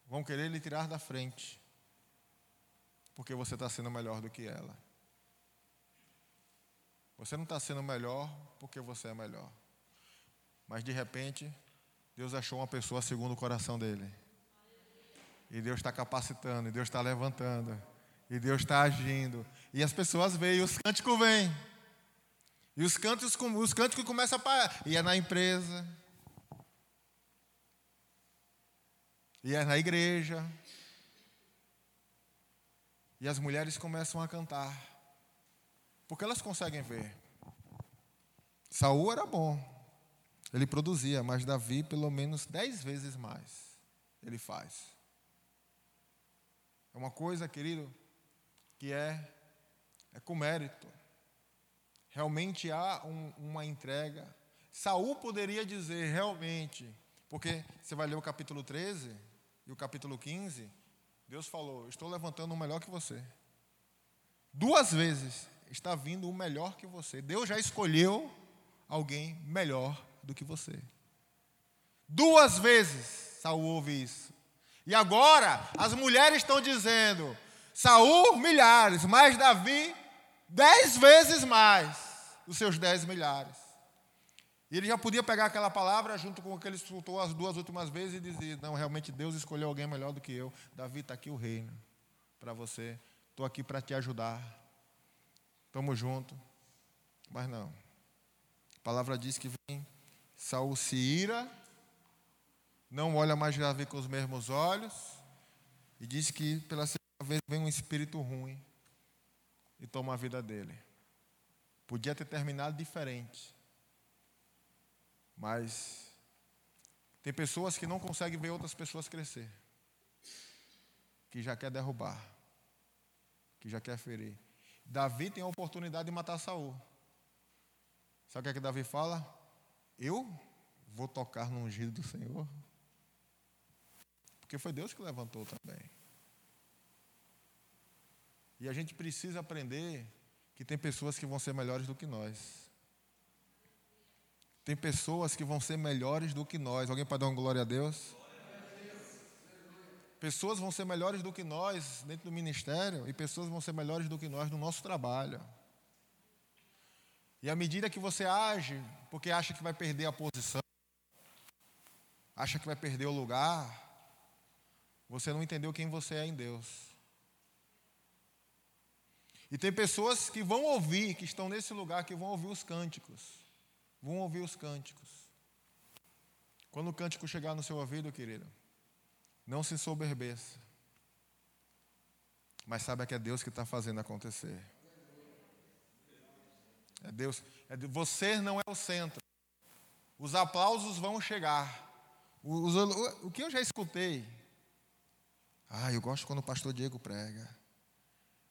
Vão querer lhe tirar da frente. Porque você está sendo melhor do que ela. Você não está sendo melhor porque você é melhor. Mas de repente, Deus achou uma pessoa segundo o coração dele. E Deus está capacitando, e Deus está levantando, e Deus está agindo. E as pessoas veem, e os cânticos vêm. E os cânticos, os cânticos começam a parar. E é na empresa. E é na igreja. E as mulheres começam a cantar. Porque elas conseguem ver. Saul era bom. Ele produzia, mas Davi, pelo menos dez vezes mais, ele faz. É uma coisa, querido, que é, é com mérito. Realmente há um, uma entrega. Saul poderia dizer realmente, porque você vai ler o capítulo 13 e o capítulo 15, Deus falou: Estou levantando o melhor que você. Duas vezes está vindo o melhor que você. Deus já escolheu alguém melhor do que você. Duas vezes Saul ouve isso. E agora as mulheres estão dizendo: Saul, milhares, mas Davi, dez vezes mais os seus dez milhares. E ele já podia pegar aquela palavra junto com o que ele soltou as duas últimas vezes e dizer: Não, realmente Deus escolheu alguém melhor do que eu. Davi, está aqui o reino para você. Estou aqui para te ajudar. Estamos juntos. Mas não. A palavra diz que vem, Saul se ira, não olha mais Davi com os mesmos olhos, e diz que pela vez vem um espírito ruim e toma a vida dele. Podia ter terminado diferente. Mas tem pessoas que não conseguem ver outras pessoas crescer. Que já quer derrubar. Que já quer ferir. Davi tem a oportunidade de matar Saul. Sabe o que é que Davi fala? Eu vou tocar no ungido do Senhor. Porque foi Deus que levantou também. E a gente precisa aprender que tem pessoas que vão ser melhores do que nós. Tem pessoas que vão ser melhores do que nós. Alguém pode dar uma glória a Deus? Pessoas vão ser melhores do que nós dentro do ministério e pessoas vão ser melhores do que nós no nosso trabalho. E à medida que você age, porque acha que vai perder a posição, acha que vai perder o lugar, você não entendeu quem você é em Deus. E tem pessoas que vão ouvir, que estão nesse lugar, que vão ouvir os cânticos. Vão ouvir os cânticos. Quando o cântico chegar no seu ouvido, querido, não se soberbeça. Mas saiba que é Deus que está fazendo acontecer. É Deus. É Deus. Você não é o centro. Os aplausos vão chegar. O, o que eu já escutei. Ah, eu gosto quando o pastor Diego prega.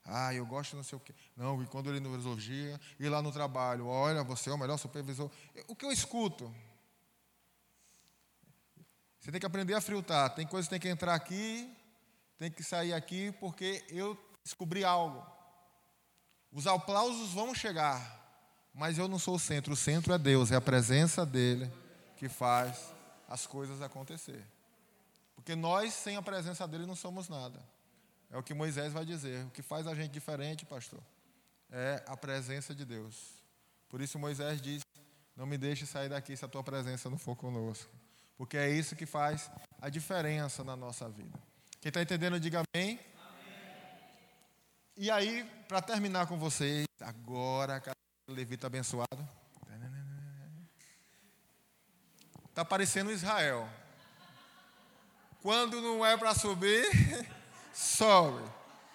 Ah, eu gosto não sei o quê. Não, e quando ele nos elogia, e lá no trabalho, olha, você é o melhor supervisor. O que eu escuto? Você tem que aprender a filtrar. Tem coisas que tem que entrar aqui, tem que sair aqui, porque eu descobri algo. Os aplausos vão chegar, mas eu não sou o centro. O centro é Deus, é a presença dele que faz as coisas acontecer. Porque nós, sem a presença dele, não somos nada. É o que Moisés vai dizer. O que faz a gente diferente, pastor, é a presença de Deus. Por isso Moisés diz: Não me deixe sair daqui se a tua presença não for conosco. Porque é isso que faz a diferença na nossa vida. Quem está entendendo, diga amém. E aí, para terminar com vocês, agora, levita abençoado. Está parecendo Israel. Quando não é para subir. [laughs] sobe.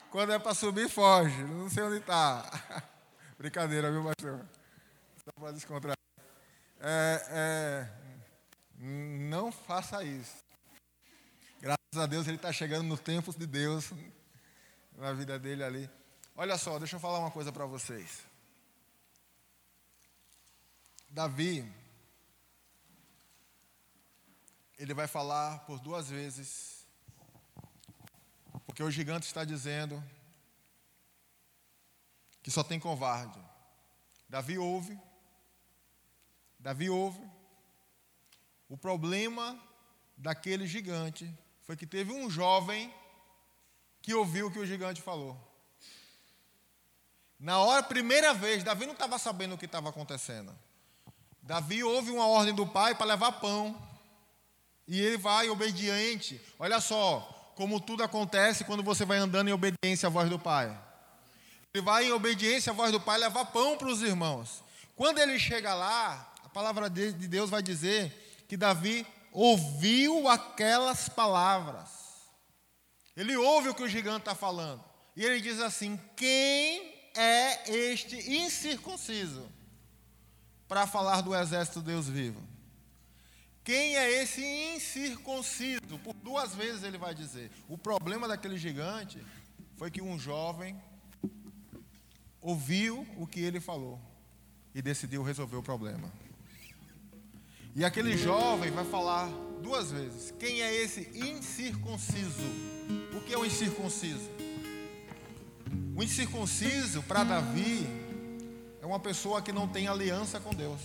Quando é para subir, foge. Não sei onde está. [laughs] Brincadeira, viu, pastor? Só para descontrair. É, é, não faça isso. Graças a Deus, ele está chegando no tempo de Deus na vida dele ali. Olha só, deixa eu falar uma coisa para vocês. Davi, ele vai falar por duas vezes porque o gigante está dizendo que só tem covarde. Davi ouve, Davi ouve. O problema daquele gigante foi que teve um jovem que ouviu o que o gigante falou. Na hora, primeira vez, Davi não estava sabendo o que estava acontecendo. Davi ouve uma ordem do pai para levar pão. E ele vai obediente. Olha só como tudo acontece quando você vai andando em obediência à voz do pai. Ele vai em obediência à voz do pai levar pão para os irmãos. Quando ele chega lá, a palavra de Deus vai dizer que Davi ouviu aquelas palavras. Ele ouve o que o gigante está falando. E ele diz assim: Quem é este incircunciso para falar do exército de Deus vivo? Quem é esse incircunciso? Por duas vezes ele vai dizer. O problema daquele gigante foi que um jovem ouviu o que ele falou e decidiu resolver o problema. E aquele jovem vai falar duas vezes: quem é esse incircunciso? O que é o incircunciso? O incircunciso, para Davi, é uma pessoa que não tem aliança com Deus.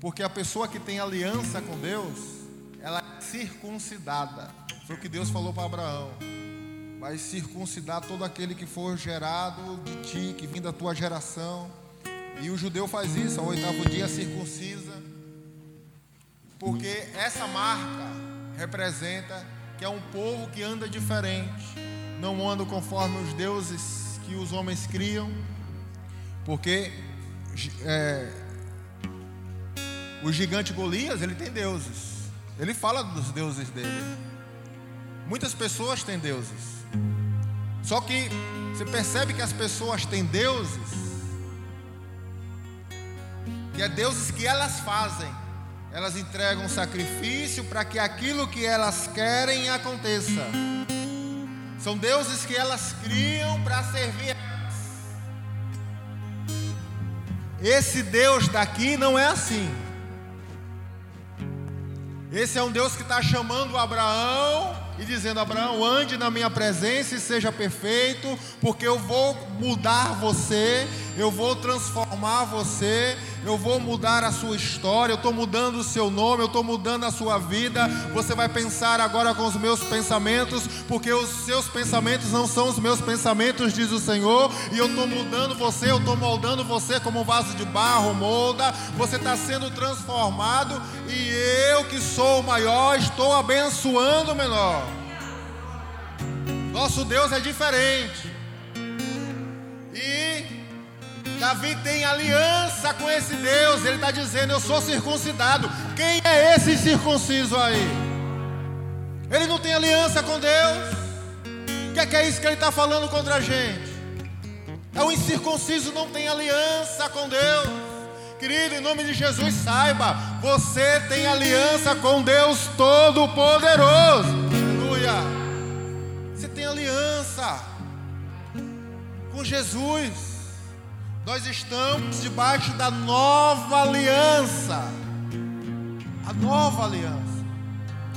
Porque a pessoa que tem aliança com Deus, ela é circuncidada. Foi o que Deus falou para Abraão. Vai circuncidar todo aquele que for gerado de ti, que vem da tua geração. E o judeu faz isso, ao oitavo dia circuncisa. Porque essa marca representa que é um povo que anda diferente, não anda conforme os deuses que os homens criam, porque é, o gigante Golias, ele tem deuses. Ele fala dos deuses dele. Muitas pessoas têm deuses. Só que você percebe que as pessoas têm deuses, que é deuses que elas fazem. Elas entregam sacrifício para que aquilo que elas querem aconteça. São deuses que elas criam para servir. Esse Deus daqui não é assim. Esse é um Deus que está chamando Abraão e dizendo: Abraão, ande na minha presença e seja perfeito, porque eu vou mudar você, eu vou transformar você, eu vou mudar a sua história, eu estou mudando o seu nome, eu estou mudando a sua vida. Você vai pensar agora com os meus pensamentos, porque os seus pensamentos não são os meus pensamentos, diz o Senhor, e eu estou mudando você, eu estou moldando você como um vaso de barro molda. Você está sendo transformado, e eu que sou o maior, estou abençoando o menor. Nosso Deus é diferente. E Davi tem aliança com esse Deus. Ele está dizendo: Eu sou circuncidado. Quem é esse circunciso aí? Ele não tem aliança com Deus. O que é, que é isso que ele está falando contra a gente? É o incircunciso não tem aliança com Deus. Querido, em nome de Jesus, saiba: você tem aliança com Deus Todo-Poderoso. Aleluia. Você tem aliança com Jesus. Nós estamos debaixo da nova aliança. A nova aliança.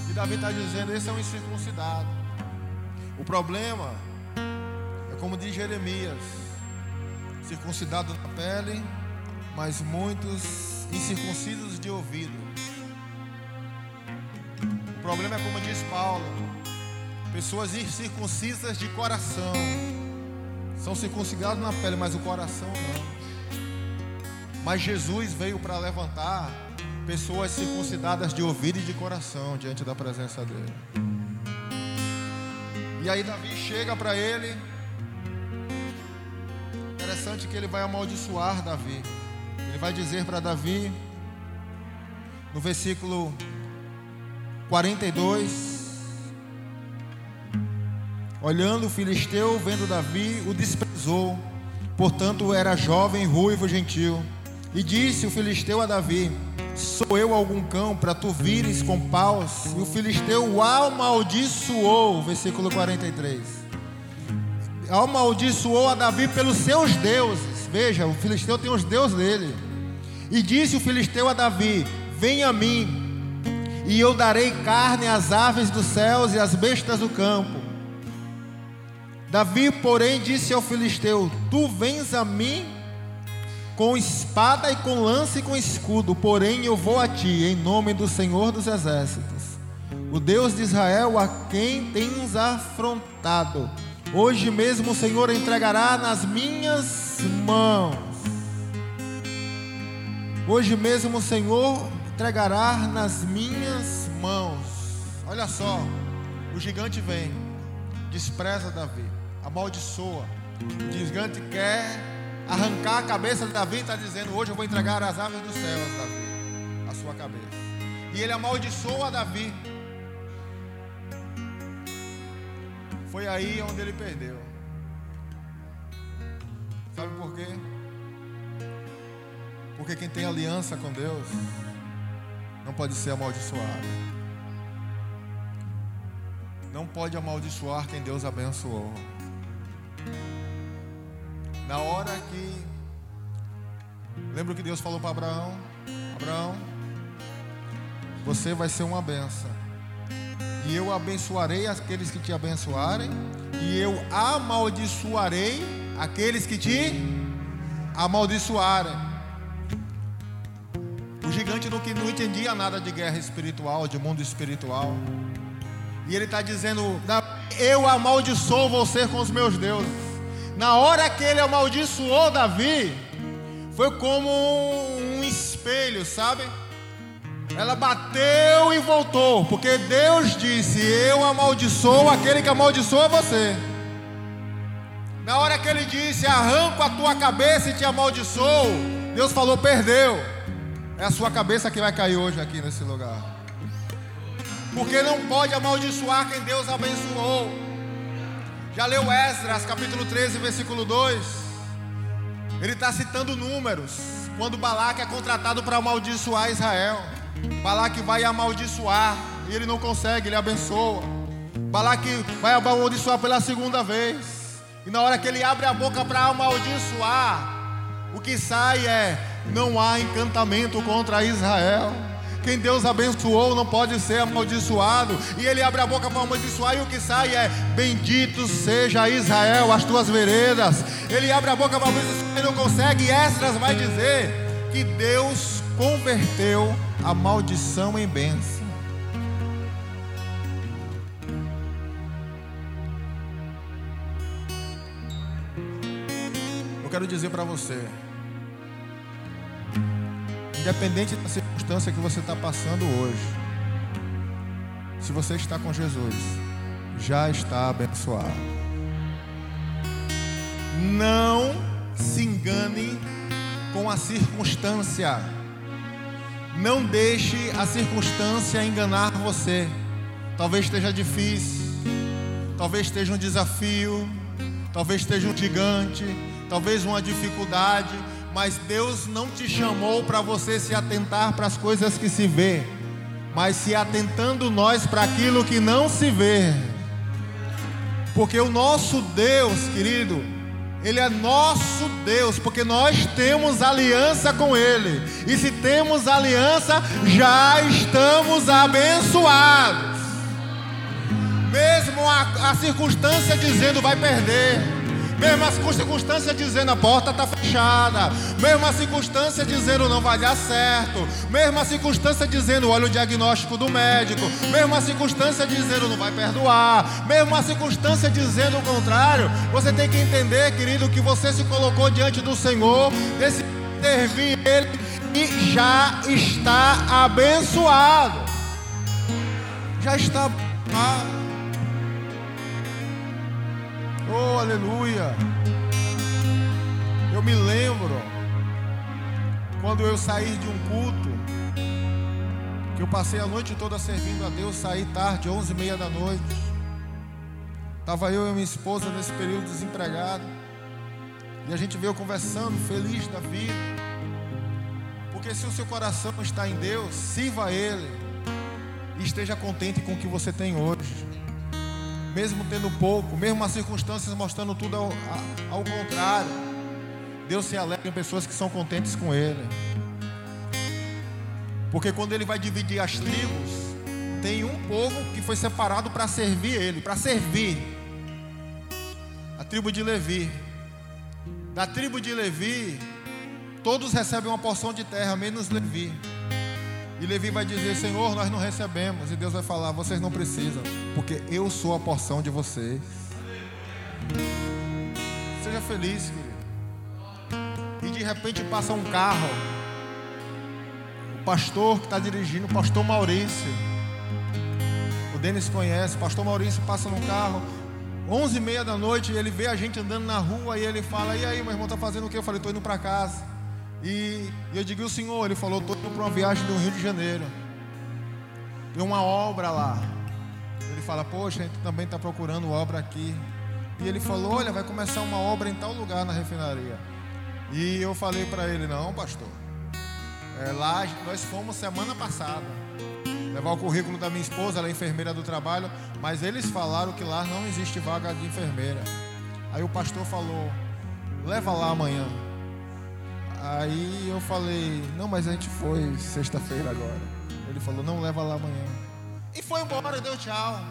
E Davi está dizendo: esse é um incircuncidado. O problema é como diz Jeremias: circuncidado na pele, mas muitos incircuncisos de ouvido. O problema é como diz Paulo: pessoas incircuncisas de coração são circuncidados na pele, mas o coração não. Mas Jesus veio para levantar pessoas circuncidadas de ouvido e de coração diante da presença dele. E aí Davi chega para ele. Interessante que ele vai amaldiçoar Davi. Ele vai dizer para Davi, no versículo 42, Olhando o filisteu, vendo Davi, o desprezou. Portanto, era jovem, ruivo, gentil. E disse o filisteu a Davi: Sou eu algum cão para tu vires com paus? E o filisteu o amaldiçoou. Versículo 43. Amaldiçoou a Davi pelos seus deuses. Veja, o filisteu tem os deuses dele. E disse o filisteu a Davi: Vem a mim, e eu darei carne às aves dos céus e às bestas do campo Davi, porém, disse ao filisteu: Tu vens a mim com espada e com lança e com escudo, porém eu vou a ti, em nome do Senhor dos Exércitos, o Deus de Israel, a quem tens afrontado. Hoje mesmo o Senhor entregará nas minhas mãos. Hoje mesmo o Senhor entregará nas minhas mãos. Olha só, o gigante vem, despreza Davi, amaldiçoa. O gigante quer arrancar a cabeça de Davi está dizendo: Hoje eu vou entregar as aves dos céus, Davi, a sua cabeça. E ele amaldiçoa Davi. Foi aí onde ele perdeu. Sabe por quê? Porque quem tem aliança com Deus não pode ser amaldiçoado. Não pode amaldiçoar quem Deus abençoou. Na hora que. Lembra que Deus falou para Abraão? Abraão, você vai ser uma benção. E eu abençoarei aqueles que te abençoarem. E eu amaldiçoarei aqueles que te amaldiçoarem. O gigante não, não entendia nada de guerra espiritual, de mundo espiritual. E ele está dizendo: Eu amaldiçoo você com os meus deuses. Na hora que ele amaldiçoou Davi, foi como um espelho, sabe? Ela bateu e voltou, porque Deus disse: Eu amaldiçoo aquele que amaldiçoa você. Na hora que ele disse: Arranco a tua cabeça e te amaldiçoo, Deus falou: Perdeu. É a sua cabeça que vai cair hoje aqui nesse lugar. Porque não pode amaldiçoar quem Deus abençoou. Já leu Esdras, capítulo 13, versículo 2? Ele está citando números. Quando Balaque é contratado para amaldiçoar Israel. Balaque vai amaldiçoar. E ele não consegue, ele abençoa. Balaque vai amaldiçoar pela segunda vez. E na hora que ele abre a boca para amaldiçoar, o que sai é: não há encantamento contra Israel. Quem Deus abençoou não pode ser amaldiçoado. E ele abre a boca para amaldiçoar, e o que sai é: Bendito seja Israel, as tuas veredas. Ele abre a boca para amaldiçoar e não consegue. E Esdras vai dizer que Deus converteu a maldição em bênção. Eu quero dizer para você, independente da circunstância que você está passando hoje, se você está com Jesus, já está abençoado. Não se engane com a circunstância. Não deixe a circunstância enganar você. Talvez esteja difícil, talvez esteja um desafio, talvez esteja um gigante, talvez uma dificuldade, mas Deus não te chamou para você se atentar para as coisas que se vê, mas se atentando nós para aquilo que não se vê. Porque o nosso Deus, querido, ele é nosso Deus, porque nós temos aliança com Ele. E se temos aliança, já estamos abençoados. Mesmo a, a circunstância dizendo vai perder, mesmo as circunstâncias dizendo a porta está fechada. Mesmo a circunstância dizendo não vai dar certo. Mesmo a circunstância dizendo olha o diagnóstico do médico. Mesmo a circunstância dizendo não vai perdoar. Mesmo a circunstância dizendo o contrário. Você tem que entender, querido, que você se colocou diante do Senhor. Decidiu servir Ele e já está abençoado. Já está abençoado. Oh, aleluia. Eu me lembro quando eu saí de um culto, que eu passei a noite toda servindo a Deus, saí tarde, onze e meia da noite. Estava eu e minha esposa nesse período desempregado. E a gente veio conversando, feliz da vida. Porque se o seu coração está em Deus, sirva a Ele. E esteja contente com o que você tem hoje mesmo tendo pouco, mesmo as circunstâncias mostrando tudo ao, ao contrário. Deus se alegra em pessoas que são contentes com Ele. Porque quando Ele vai dividir as tribos, tem um povo que foi separado para servir Ele, para servir. A tribo de Levi. Da tribo de Levi, Todos recebem uma porção de terra, menos Levi. E Levi vai dizer: Senhor, nós não recebemos. E Deus vai falar: Vocês não precisam, porque eu sou a porção de vocês. Seja feliz, querido. E de repente passa um carro. O pastor que está dirigindo, o pastor Maurício. O Denis conhece. O pastor Maurício passa num carro. 11 e meia da noite, ele vê a gente andando na rua e ele fala: E aí, meu irmão, está fazendo o quê? Eu falei: Estou indo para casa. E, e eu digo: o senhor? Ele falou: Estou indo para uma viagem do Rio de Janeiro. Tem uma obra lá. Ele fala: Poxa, a gente também está procurando obra aqui. E ele falou: Olha, vai começar uma obra em tal lugar na refinaria. E eu falei para ele: Não, pastor. É, lá nós fomos semana passada levar o currículo da minha esposa, ela é enfermeira do trabalho, mas eles falaram que lá não existe vaga de enfermeira. Aí o pastor falou: leva lá amanhã. Aí eu falei: não, mas a gente foi sexta-feira agora. Ele falou: não, leva lá amanhã. E foi embora, deu tchau.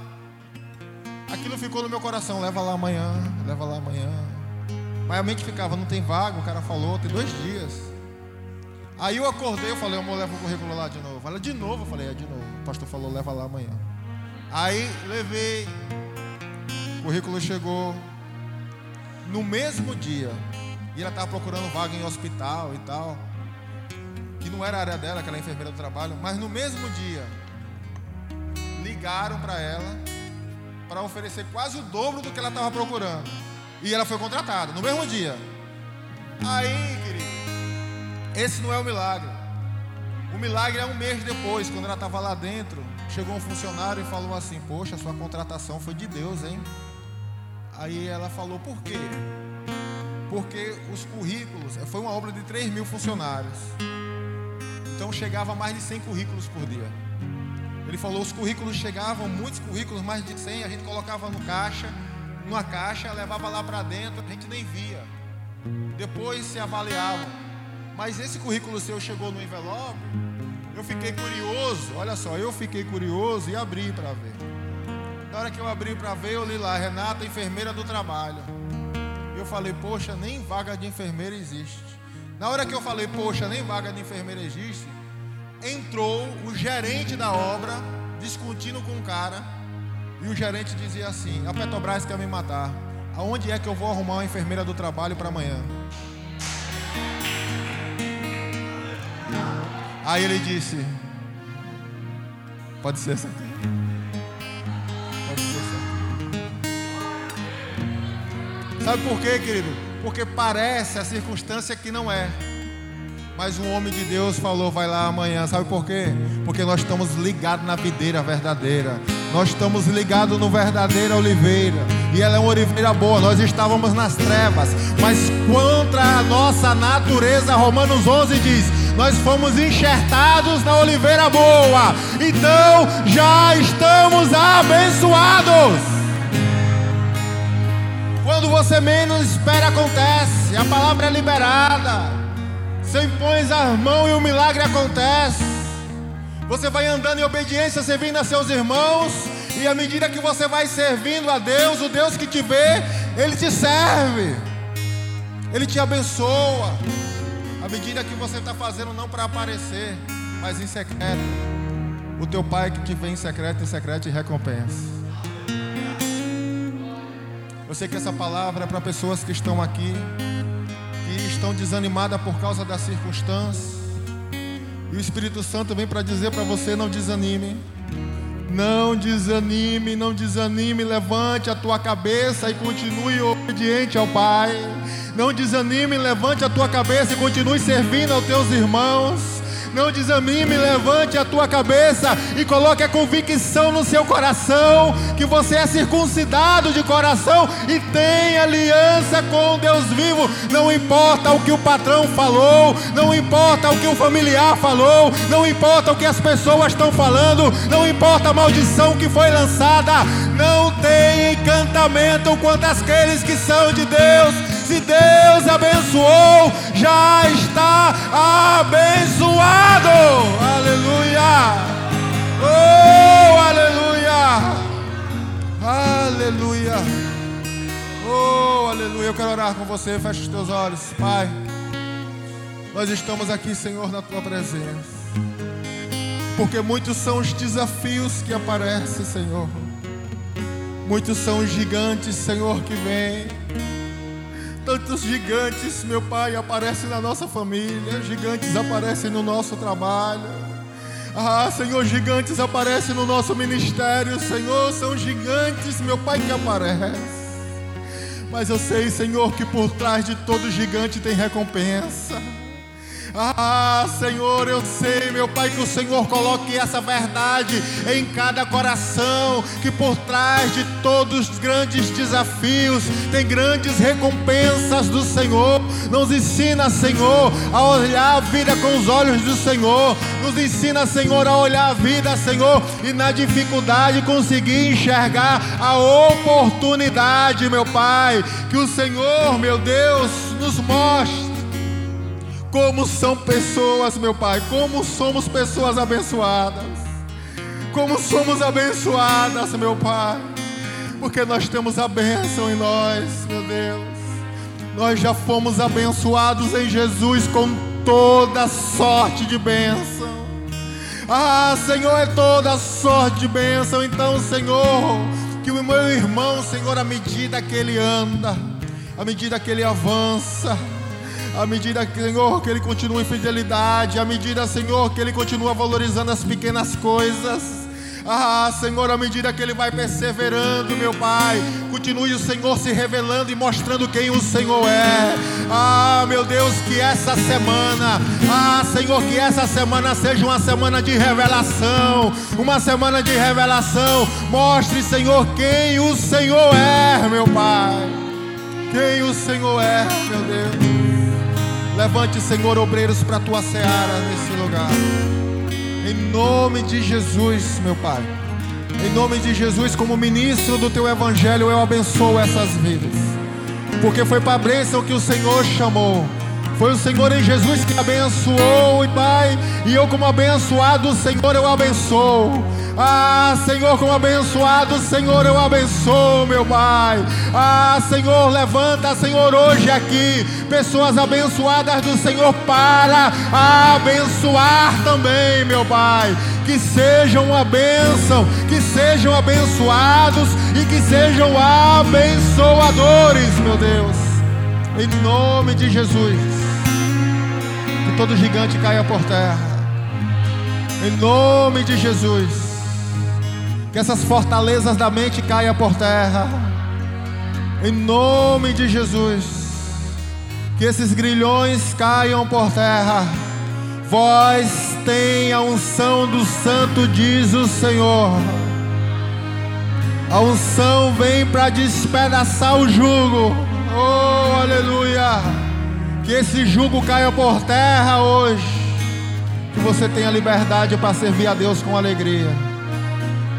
Aquilo ficou no meu coração: leva lá amanhã, leva lá amanhã. Mas a mente ficava: não tem vaga, o cara falou, tem dois dias. Aí eu acordei, eu falei, amor, leva o currículo lá de novo. Ela, de novo? Eu falei, é de novo. O pastor falou, leva lá amanhã. Aí levei, o currículo chegou. No mesmo dia, e ela estava procurando vaga em hospital e tal, que não era a área dela, que ela é enfermeira do trabalho, mas no mesmo dia, ligaram para ela para oferecer quase o dobro do que ela estava procurando. E ela foi contratada, no mesmo dia. Aí, querido, esse não é o milagre. O milagre é um mês depois, quando ela estava lá dentro, chegou um funcionário e falou assim: Poxa, sua contratação foi de Deus, hein? Aí ela falou: Por quê? Porque os currículos, foi uma obra de 3 mil funcionários. Então chegava mais de 100 currículos por dia. Ele falou: os currículos chegavam, muitos currículos, mais de 100, a gente colocava no caixa, numa caixa, levava lá para dentro, a gente nem via. Depois se avaliavam. Mas esse currículo seu chegou no envelope. Eu fiquei curioso, olha só, eu fiquei curioso e abri para ver. Na hora que eu abri para ver, eu li lá, Renata, enfermeira do trabalho. Eu falei, poxa, nem vaga de enfermeira existe. Na hora que eu falei, poxa, nem vaga de enfermeira existe, entrou o gerente da obra, discutindo com o cara, e o gerente dizia assim: A Petrobras quer me matar. Aonde é que eu vou arrumar uma enfermeira do trabalho para amanhã? Aí ele disse: Pode ser essa aqui. Sabe por quê, querido? Porque parece a circunstância que não é. Mas um homem de Deus falou: vai lá amanhã. Sabe por quê? Porque nós estamos ligados na videira verdadeira. Nós estamos ligados no verdadeira oliveira. E ela é uma oliveira boa. Nós estávamos nas trevas. Mas contra a nossa natureza, Romanos 11 diz: nós fomos enxertados na oliveira boa, então já estamos abençoados. Você menos espera, acontece, a palavra é liberada. Você impõe a mão e o milagre acontece. Você vai andando em obediência, servindo a seus irmãos, e à medida que você vai servindo a Deus, o Deus que te vê, Ele te serve, Ele te abençoa. À medida que você está fazendo não para aparecer, mas em secreto, o teu pai que te vê em secreto, em secreto te recompensa. Eu sei que essa palavra é para pessoas que estão aqui, que estão desanimadas por causa das circunstâncias. E o Espírito Santo vem para dizer para você: não desanime. Não desanime, não desanime, levante a tua cabeça e continue obediente ao Pai. Não desanime, levante a tua cabeça e continue servindo aos teus irmãos. Não desanime, levante a tua cabeça e coloque a convicção no seu coração que você é circuncidado de coração e tem aliança com Deus vivo. Não importa o que o patrão falou, não importa o que o familiar falou, não importa o que as pessoas estão falando, não importa a maldição que foi lançada. Não tem encantamento quanto aqueles que são de Deus se Deus abençoou, já está abençoado. Aleluia. Oh, aleluia. Aleluia. Oh, aleluia. Eu quero orar com você. Feche os teus olhos, Pai. nós estamos aqui, Senhor, na tua presença. Porque muitos são os desafios que aparecem, Senhor. Muitos são os gigantes, Senhor, que vêm. Tantos gigantes, meu Pai, aparecem na nossa família, gigantes aparecem no nosso trabalho. Ah, Senhor, gigantes aparecem no nosso ministério, Senhor, são gigantes, meu Pai, que aparecem. Mas eu sei, Senhor, que por trás de todo gigante tem recompensa. Ah, Senhor, eu sei, meu Pai, que o Senhor coloque essa verdade em cada coração, que por trás de todos os grandes desafios tem grandes recompensas do Senhor. Nos ensina, Senhor, a olhar a vida com os olhos do Senhor. Nos ensina, Senhor, a olhar a vida, Senhor, e na dificuldade conseguir enxergar a oportunidade, meu Pai. Que o Senhor, meu Deus, nos mostre como são pessoas, meu Pai, como somos pessoas abençoadas. Como somos abençoadas, meu Pai. Porque nós temos a bênção em nós, meu Deus. Nós já fomos abençoados em Jesus com toda sorte de bênção. Ah, Senhor, é toda sorte de bênção. Então, Senhor, que o meu irmão, Senhor, à medida que ele anda, à medida que ele avança, à medida, Senhor, que Ele continua em fidelidade, à medida, Senhor, que Ele continua valorizando as pequenas coisas. Ah, Senhor, à medida que Ele vai perseverando, meu Pai, continue o Senhor se revelando e mostrando quem o Senhor é. Ah, meu Deus, que essa semana, ah, Senhor, que essa semana seja uma semana de revelação, uma semana de revelação. Mostre, Senhor, quem o Senhor é, meu Pai. Quem o Senhor é, meu Deus. Levante, Senhor, obreiros para a tua seara nesse lugar. Em nome de Jesus, meu Pai. Em nome de Jesus, como ministro do teu evangelho, eu abençoo essas vidas. Porque foi para a bênção que o Senhor chamou. Foi o Senhor em Jesus que abençoou, Pai, e eu como abençoado, Senhor, eu abençoo. Ah, Senhor, como abençoado, Senhor, eu abençoo, meu Pai. Ah, Senhor, levanta, Senhor, hoje aqui pessoas abençoadas do Senhor para abençoar também, meu Pai. Que sejam uma bênção, que sejam abençoados e que sejam abençoadores, meu Deus. Em nome de Jesus. Que todo gigante caia por terra. Em nome de Jesus. Que essas fortalezas da mente caiam por terra. Em nome de Jesus. Que esses grilhões caiam por terra. Vós tem a unção do santo, diz o Senhor. A unção vem para despedaçar o jugo. Oh, aleluia. Que esse jugo caia por terra hoje. Que você tenha liberdade para servir a Deus com alegria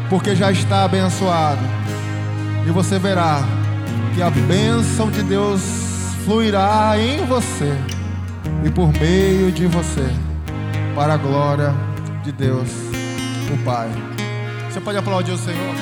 porque já está abençoado. E você verá que a bênção de Deus fluirá em você e por meio de você, para a glória de Deus, o Pai. Você pode aplaudir o Senhor?